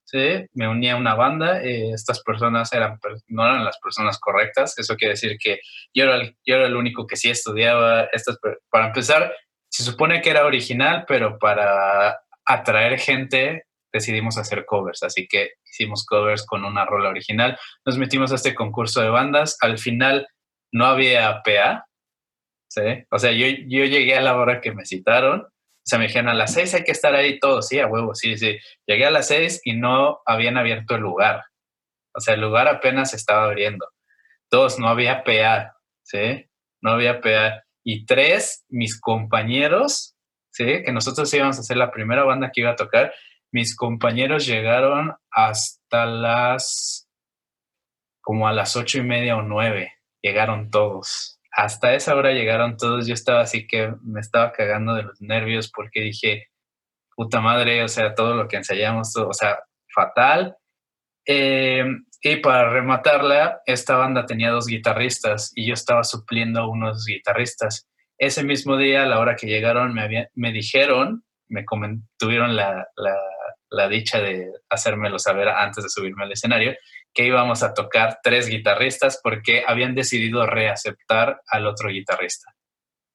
Me unía a una banda, eh, estas personas eran, no eran las personas correctas, eso quiere decir que yo era, el, yo era el único que sí estudiaba estas, para empezar, se supone que era original, pero para atraer gente decidimos hacer covers, así que hicimos covers con una rola original, nos metimos a este concurso de bandas, al final no había PA. O sea, yo, yo llegué a la hora que me citaron, se me dijeron a las seis hay que estar ahí todos, sí, a huevo, sí, sí. Llegué a las seis y no habían abierto el lugar. O sea, el lugar apenas estaba abriendo. Dos, no había PA, ¿sí? No había PA. Y tres, mis compañeros, ¿sí? Que nosotros íbamos a ser la primera banda que iba a tocar. Mis compañeros llegaron hasta las, como a las ocho y media o nueve. Llegaron todos hasta esa hora llegaron todos, yo estaba así que me estaba cagando de los nervios porque dije, puta madre, o sea, todo lo que ensayamos, o sea, fatal. Em, y para rematarla, esta banda tenía dos guitarristas y yo estaba supliendo a unos guitarristas. Ese mismo día, a la hora que llegaron, me, dijeron, me tuvieron la, la dicha de hacérmelo saber antes de subirme al escenario, que íbamos a tocar tres guitarristas porque habían decidido reaceptar al otro guitarrista.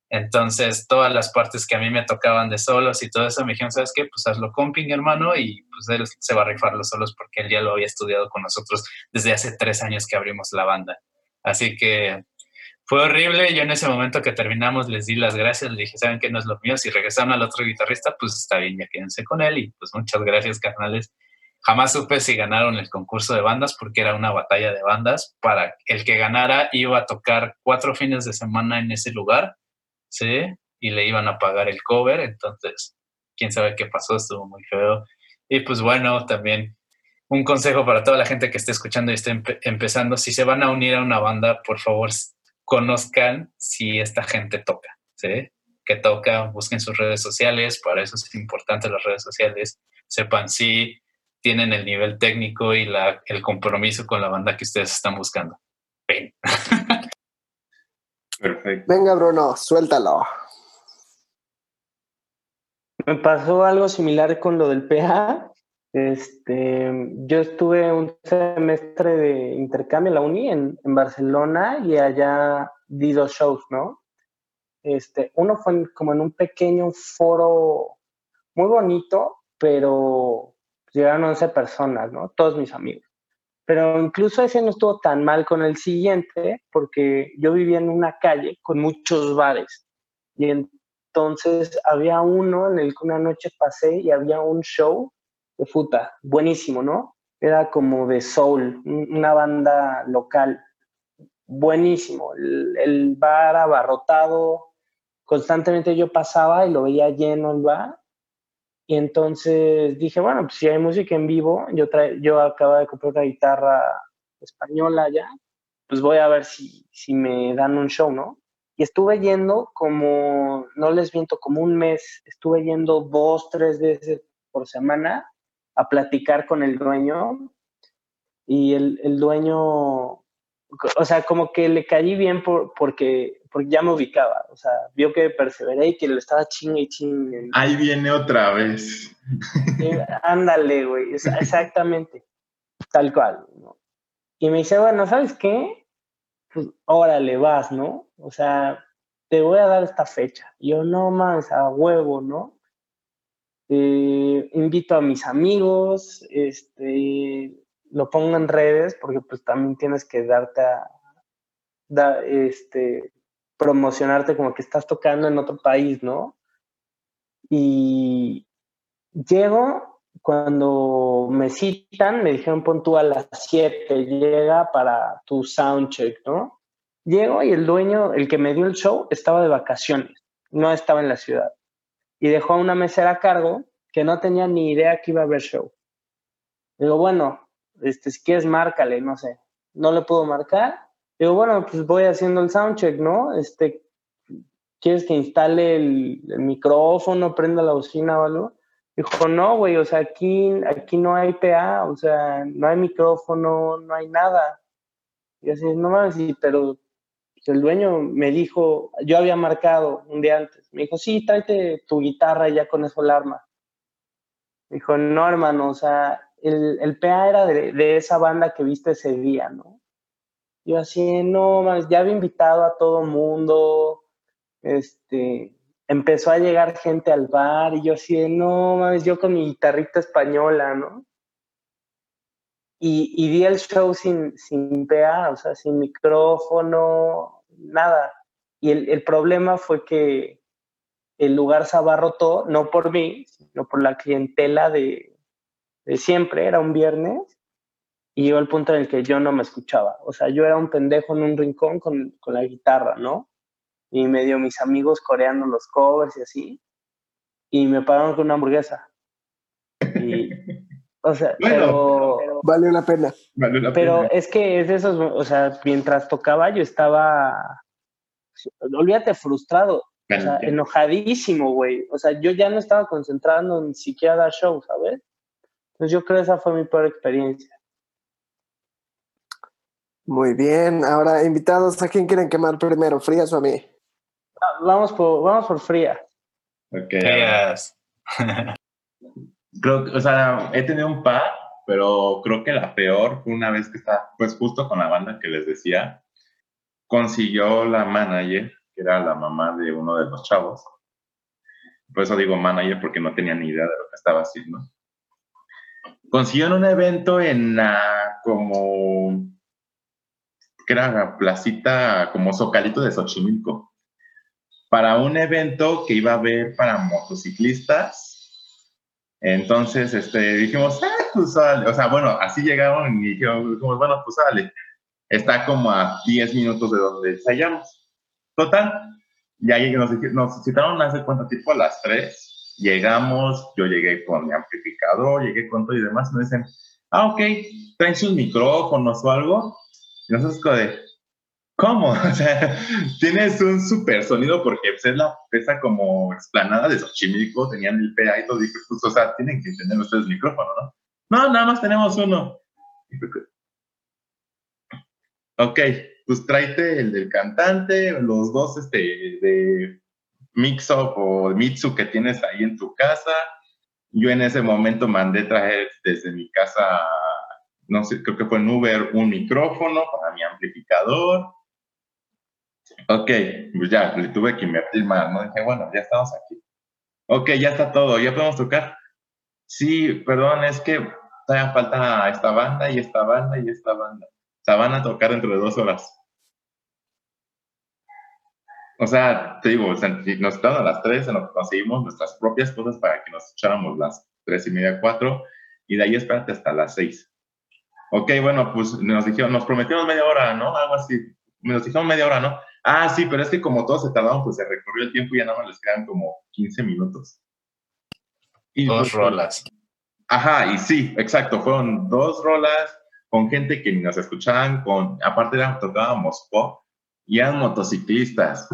Entonces, todas las partes que a mí me tocaban de solos y todo eso, me dijeron, ¿sabes qué? Pues hazlo comping, hermano, y pues él se va a rifar los solos porque él ya lo había estudiado con nosotros desde hace tres años que abrimos la banda. Así que fue horrible. Yo en ese momento que terminamos les di las gracias, les dije, ¿saben qué no es lo mío? Si regresaron al otro guitarrista, pues está bien, ya quédense con él y pues muchas gracias, carnales. Jamás supe si ganaron el concurso de bandas porque era una batalla de bandas. Para el que ganara iba a tocar cuatro fines de semana en ese lugar, ¿sí? Y le iban a pagar el cover. Entonces, quién sabe qué pasó, estuvo muy feo. Y pues bueno, también un consejo para toda la gente que esté escuchando y esté empezando, si se van a unir a una banda, por favor, conozcan si esta gente toca, ¿sí? que toca, busquen sus redes sociales, para eso es importante las redes sociales, sepan si tienen el nivel técnico y la, el compromiso con la banda que ustedes están buscando. Ven. Perfecto. Venga, Bruno, suéltalo. Me pasó algo similar con lo del PA. Este, yo estuve un semestre de intercambio en la uni en, en Barcelona y allá di dos shows, ¿no? Este, uno fue como en un pequeño foro muy bonito, pero llegaron 11 personas, ¿no? Todos mis amigos. Pero incluso ese no estuvo tan mal con el siguiente, porque yo vivía en una calle con muchos bares. Y entonces había uno en el que una noche pasé y había un show de futa, buenísimo, ¿no? Era como de soul, una banda local, buenísimo. El, el bar abarrotado, constantemente yo pasaba y lo veía lleno el bar. Y entonces dije, bueno, pues si hay música en vivo, yo, yo acabo de comprar una guitarra española ya, pues voy a ver si, si me dan un show, ¿no? Y estuve yendo como, no les miento, como un mes, estuve yendo dos, tres veces por semana a platicar con el dueño. Y el, el dueño, o sea, como que le caí bien por, porque, porque ya me ubicaba. O sea, vio que perseveré y que lo estaba chingue y chingue. Ahí viene otra vez. Y, ándale, güey, exactamente. Tal cual. ¿no? Y me dice, bueno, ¿sabes qué? Pues órale, vas, ¿no? O sea, te voy a dar esta fecha. Y yo, no más, a huevo, ¿no? Eh, invito a mis amigos, este, lo pongo en redes, porque pues también tienes que darte a, da, este, promocionarte como que estás tocando en otro país, ¿no? Y llego, cuando me citan, me dijeron pon tú a las 7, llega para tu soundcheck, ¿no? Llego y el dueño, el que me dio el show, estaba de vacaciones, no estaba en la ciudad. Y dejó a una mesera a cargo que no tenía ni idea que iba a haber show. Digo, bueno, este, si quieres, márcale, no sé. No le puedo marcar. Digo, bueno, pues voy haciendo el soundcheck, ¿no? Este, ¿quieres que instale el, el micrófono, prenda la bocina o algo? Dijo, no, güey, o sea, aquí, aquí no hay PA, o sea, no hay micrófono, no hay nada. Y así, no mames, sí, pero el dueño me dijo, yo había marcado un día antes, me dijo, sí, tráete tu guitarra ya con eso la arma. Dijo, no, hermano, o sea, el, el PA era de, de, esa banda que viste ese día, ¿no? Yo así, no, mames, ya había invitado a todo mundo, este, empezó a llegar gente al bar y yo así, no, mames, yo con mi guitarrita española, ¿no? Y, y di el show sin, sin PA, o sea, sin micrófono, nada. Y el, el problema fue que el lugar se abarrotó, no por mí, sino por la clientela de, de siempre, era un viernes, y llegó el punto en el que yo no me escuchaba. O sea, yo era un pendejo en un rincón con, con la guitarra, ¿no? Y medio mis amigos coreando los covers y así, y me pagaron con una hamburguesa. Y, o sea, bueno, pero, pero, Vale la pena. Vale la pero pena. es que es de esos, o sea, mientras tocaba yo estaba, olvídate, frustrado. O sea, enojadísimo, güey. O sea, yo ya no estaba concentrando ni siquiera a dar show, ¿sabes? Entonces yo creo que esa fue mi peor experiencia. Muy bien. Ahora, invitados, ¿a quién quieren quemar primero? ¿Frías o a mí? Ah, vamos por, vamos por fría. Ok. Frías. creo que, o sea, he tenido un par, pero creo que la peor fue una vez que estaba, pues justo con la banda que les decía, consiguió la manager, que era la mamá de uno de los chavos. Por eso digo manager, porque no tenía ni idea de lo que estaba haciendo. Consiguió en un evento en la, como, que era la placita, como Zocalito de Xochimilco, para un evento que iba a haber para motociclistas entonces, este, dijimos, ah, pues. O sea, bueno, así llegaron y dijimos, bueno, pues sale. Está como a 10 minutos de donde ensayamos. Total. Y ahí nos, citaron hace cuánto tipo a las 3. Llegamos, yo llegué con mi amplificador, llegué con todo y demás. Me dicen, ah, ok, traen sus micrófonos o algo. Y nosotros como de, ¿Cómo? O sea, tienes un super sonido porque pues, es la pesa como explanada de Xochimilco, tenían el PA y todo, dije, pues, o sea, tienen que tener ustedes micrófono, ¿no? No, nada más tenemos uno. Ok, pues tráete el del cantante, los dos este, de Mix-Up o Mitsu que tienes ahí en tu casa. Yo en ese momento mandé traer desde mi casa, no sé, creo que fue en Uber, un micrófono para mi amplificador Ok, pues ya, le tuve que invertir más, ¿no? Dije, bueno, ya estamos aquí. Ok, ya está todo, ya podemos tocar. Sí, perdón, es que todavía falta esta banda y esta banda y esta banda. O sea, van a tocar dentro de dos horas. O sea, te digo, nos estaban a las tres, nos conseguimos nuestras propias cosas para que nos echáramos las tres y media, cuatro, y de ahí espérate hasta las seis. Ok, bueno, pues nos dijeron, nos prometieron media hora, ¿no? Algo así. Nos dijeron media hora, ¿no? Ah, sí, pero es que como todos se tardaron, pues se recorrió el tiempo y ya nada más les quedan como 15 minutos. Y dos pues, rolas. Ajá, y sí, exacto, fueron dos rolas con gente que ni nos escuchaban, con, aparte era, tocábamos pop y eran motociclistas.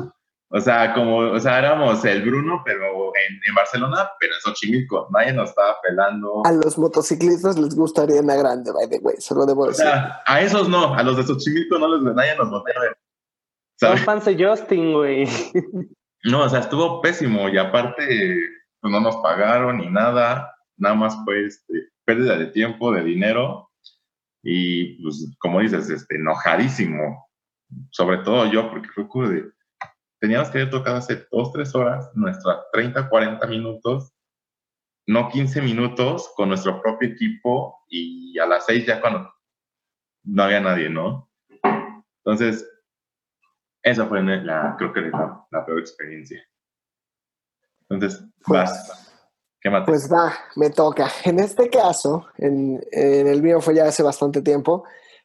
O sea, como, o sea, éramos el Bruno, pero en, en Barcelona, pero en Xochimilco, nadie nos estaba pelando. A los motociclistas les gustaría una grande, by the way, solo debo decir. O sea, a esos no, a los de Xochimilco no les, nadie nos voltea a ver. ¿sabes? fan de Justin, güey. No, o sea, estuvo pésimo y aparte pues, no nos pagaron ni nada, nada más fue este, pérdida de tiempo, de dinero y pues como dices, este, enojadísimo, sobre todo yo, porque fue como de, teníamos que haber tocado hace dos, tres horas, nuestras 30, 40 minutos, no 15 minutos con nuestro propio equipo y a las seis ya cuando no había nadie, ¿no? Entonces, esa fue la, creo que la, la peor experiencia. Entonces, pues, vas. ¿Qué más? Pues va, me toca. En este caso, en, en, el mío fue ya hace bastante tiempo,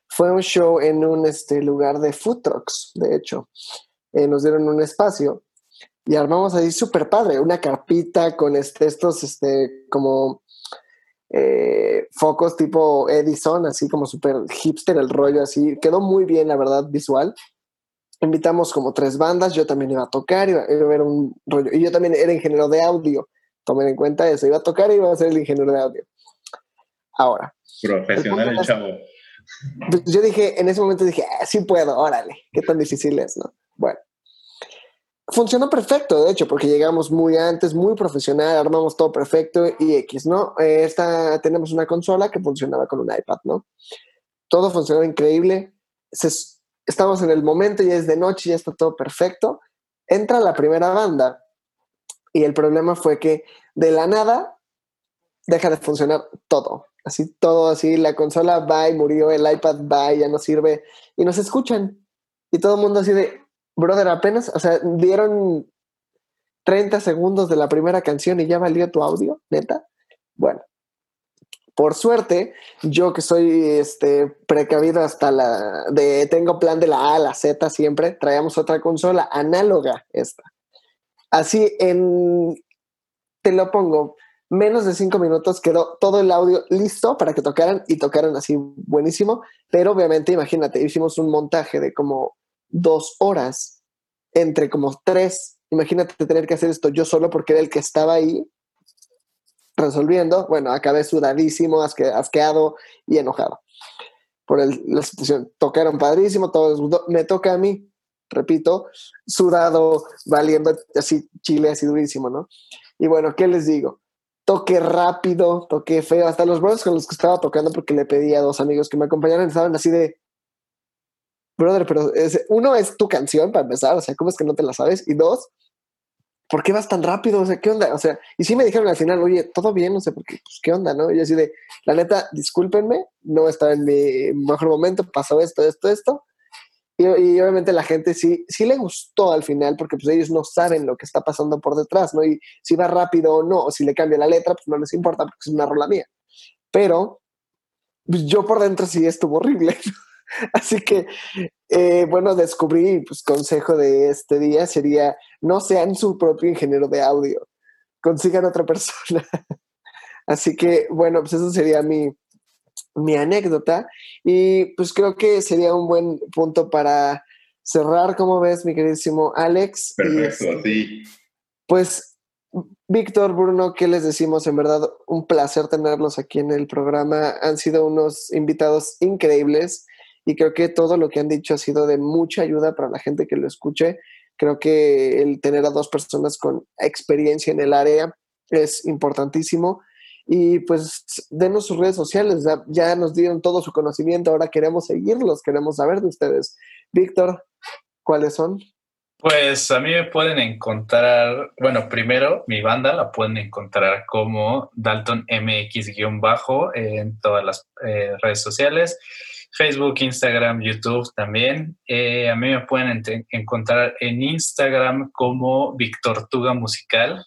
fue un show en un este, lugar de food trucks, de hecho. Eh, nos dieron un espacio y armamos ahí súper padre, una carpita con este, estos, este, como eh, focos tipo Edison, así como súper hipster el rollo, así. Quedó muy bien, la verdad, visual invitamos como tres bandas, yo también iba a tocar, iba, a ver un rollo, y yo también era ingeniero de audio, tomen en cuenta eso, iba a tocar y iba a ser el ingeniero de audio. Ahora. Profesional el chavo. Yo dije, en ese momento dije, ah, sí puedo, órale, qué tan difícil es, ¿no? Bueno. Funcionó perfecto, de hecho, porque llegamos muy antes, muy profesional, armamos todo perfecto y X, ¿no? Esta, tenemos una consola que funcionaba con un iPad, ¿no? Todo funcionó increíble. Se, estamos en el momento, ya es de noche, ya está todo perfecto. Entra la primera banda y el problema fue que de la nada deja de funcionar todo. Así todo, así la consola va y murió, el iPad va y ya no sirve y nos escuchan. Y todo el mundo así de, brother, apenas, o sea, dieron 30 segundos de la primera canción y ya valió tu audio, neta. Bueno, por suerte, yo que soy este, precavido hasta la de tengo plan de la A a la Z siempre, traíamos otra consola análoga esta. Así en te lo pongo, menos de cinco minutos quedó todo el audio listo para que tocaran y tocaran así buenísimo. Pero obviamente, imagínate, hicimos un montaje de como dos horas entre como tres. Imagínate tener que hacer esto yo solo porque era el que estaba ahí resolviendo, bueno, acabé sudadísimo, asqueado y enojado por la situación. Tocaron padrísimo, todo me toca a mí, repito, sudado, valiendo así chile, así durísimo, ¿no? Y bueno, ¿qué les digo? Toqué rápido, toqué feo, hasta los brothers con los que estaba tocando, porque le pedí a dos amigos que me acompañaran, estaban así de, brother, pero uno es tu canción para empezar, o sea, ¿cómo es que no te la sabes? Y dos, ¿por qué vas tan rápido? O sea, ¿qué onda? O sea, y sí me dijeron al final, oye, todo bien, no sé por qué, pues, ¿qué onda? ¿No? Y yo así de, la neta, discúlpenme, no estaba en mi mejor momento, pasó esto, esto, esto. Y, obviamente la gente sí, sí le gustó al final, porque pues ellos no saben lo que está pasando por detrás, ¿no? Y si va rápido o no, o si le cambia la letra, pues no les importa, porque es una rola mía. Pero pues, yo por dentro sí estuvo horrible. Así que, eh, bueno, descubrí, pues consejo de este día sería, no sean su propio ingeniero de audio, consigan otra persona. Así que, bueno, pues eso sería mi, mi anécdota y pues creo que sería un buen punto para cerrar, ¿cómo ves, mi queridísimo Alex? Perfecto, sí. Pues, Víctor, Bruno, ¿qué les decimos? En verdad, un placer tenerlos aquí en el programa. Han sido unos invitados increíbles y creo que todo lo que han dicho ha sido de mucha ayuda para la gente que lo escuche. Creo que el tener a dos personas con experiencia en el área es importantísimo. Y pues denos sus redes sociales, ya, nos dieron todo su conocimiento, ahora queremos seguirlos, queremos saber de ustedes. Víctor, ¿cuáles son? Pues a mí me pueden encontrar, bueno, primero mi banda la pueden encontrar como Dalton MX-bajo en todas las eh, redes sociales, Facebook, Instagram, YouTube también. Eh, a mí me pueden encontrar en Instagram como Victor Tuga Musical.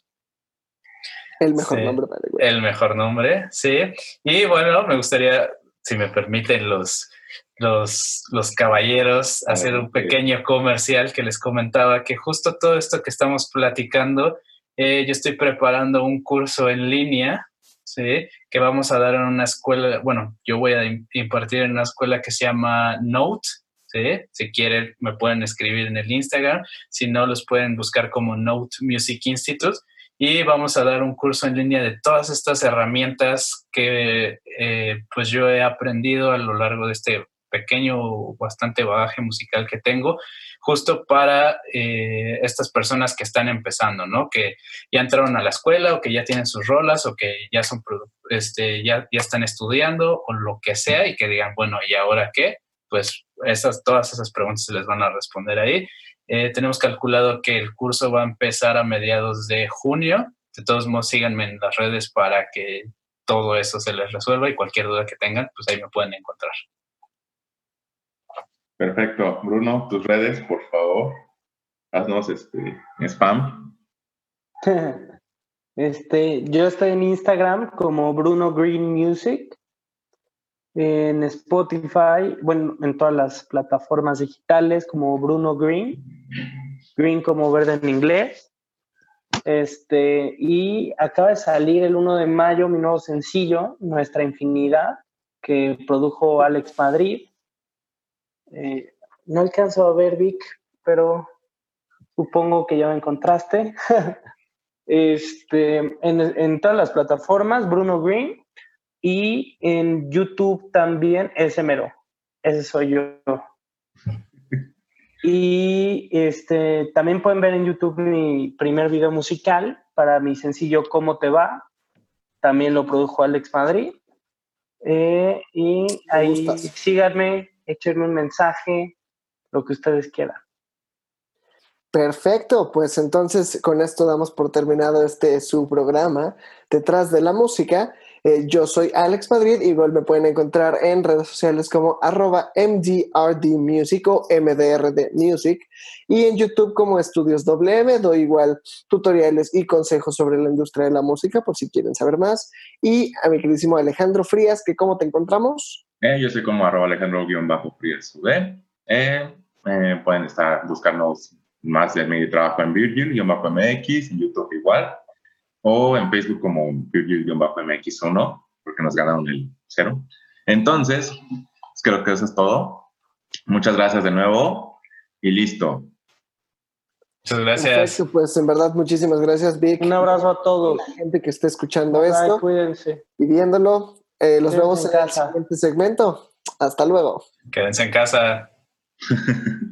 El mejor nombre, El mejor nombre, sí. Y bueno, me gustaría, si me permiten los, los, los caballeros, hacer un pequeño comercial que les comentaba que justo todo esto que estamos platicando, eh, yo estoy preparando un curso en línea, ¿sí? Que vamos a dar en una escuela, bueno, yo voy a impartir en una escuela que se llama Note, ¿sí? Si quieren, me pueden escribir en el Instagram, si no, los pueden buscar como Note Music Institute y vamos a dar un curso en línea de todas estas herramientas que eh, pues yo he aprendido a lo largo de este pequeño, bastante bagaje musical que tengo, justo para eh, estas personas que están empezando, ¿no? Que ya entraron a la escuela o que ya tienen sus rolas o que ya son, este, ya, ya están estudiando o lo que sea y que digan, bueno, ¿y ahora qué? Pues esas, todas esas preguntas se les van a responder ahí eh, tenemos calculado que el curso va a empezar a mediados de junio. De todos modos, síganme en las redes para que todo eso se les resuelva y cualquier duda que tengan, pues ahí me pueden encontrar. Perfecto. Bruno, tus redes, por favor. Haznos este spam. Este, yo estoy en Instagram como Bruno Green Music en Spotify, bueno, en todas las plataformas digitales como Bruno Green, Green como verde en inglés. Este, y acaba de salir el 1 de mayo mi nuevo sencillo, Nuestra Infinidad, que produjo Alex Madrid. Eh, no alcanzo a ver, Vic, pero supongo que ya me encontraste. este, en, en todas las plataformas, Bruno Green, y en YouTube también, ese mero. Ese soy yo. Y este, también pueden ver en YouTube mi primer video musical para mi sencillo ¿Cómo te va? También lo produjo Alex Madrid. Eh, y ahí síganme, échenme un mensaje, lo que ustedes quieran. Perfecto, pues entonces con esto damos por terminado este su programa detrás de la música. Eh, yo soy Alex Madrid, igual me pueden encontrar en redes sociales como arroba MDRD o MDRD Music y en YouTube como Estudios WM, doy igual tutoriales y consejos sobre la industria de la música por si quieren saber más. Y a mi queridísimo Alejandro Frías, que ¿cómo te encontramos? Eh, yo soy como arroba Alejandro-Frías eh, pueden estar, buscarnos más de mi trabajo en Virgil-MX, en YouTube igual o en Facebook como Virgil-MX1, porque nos ganaron el cero. Entonces, pues, creo que eso es todo. Muchas gracias de nuevo y listo. Muchas gracias. pues en verdad, muchísimas gracias, Vic. Un abrazo a todos. La gente que esté escuchando esto. Cuídense. Y viéndolo. Eh, los vemos en, en el siguiente segmento. Hasta luego. Quédense en casa.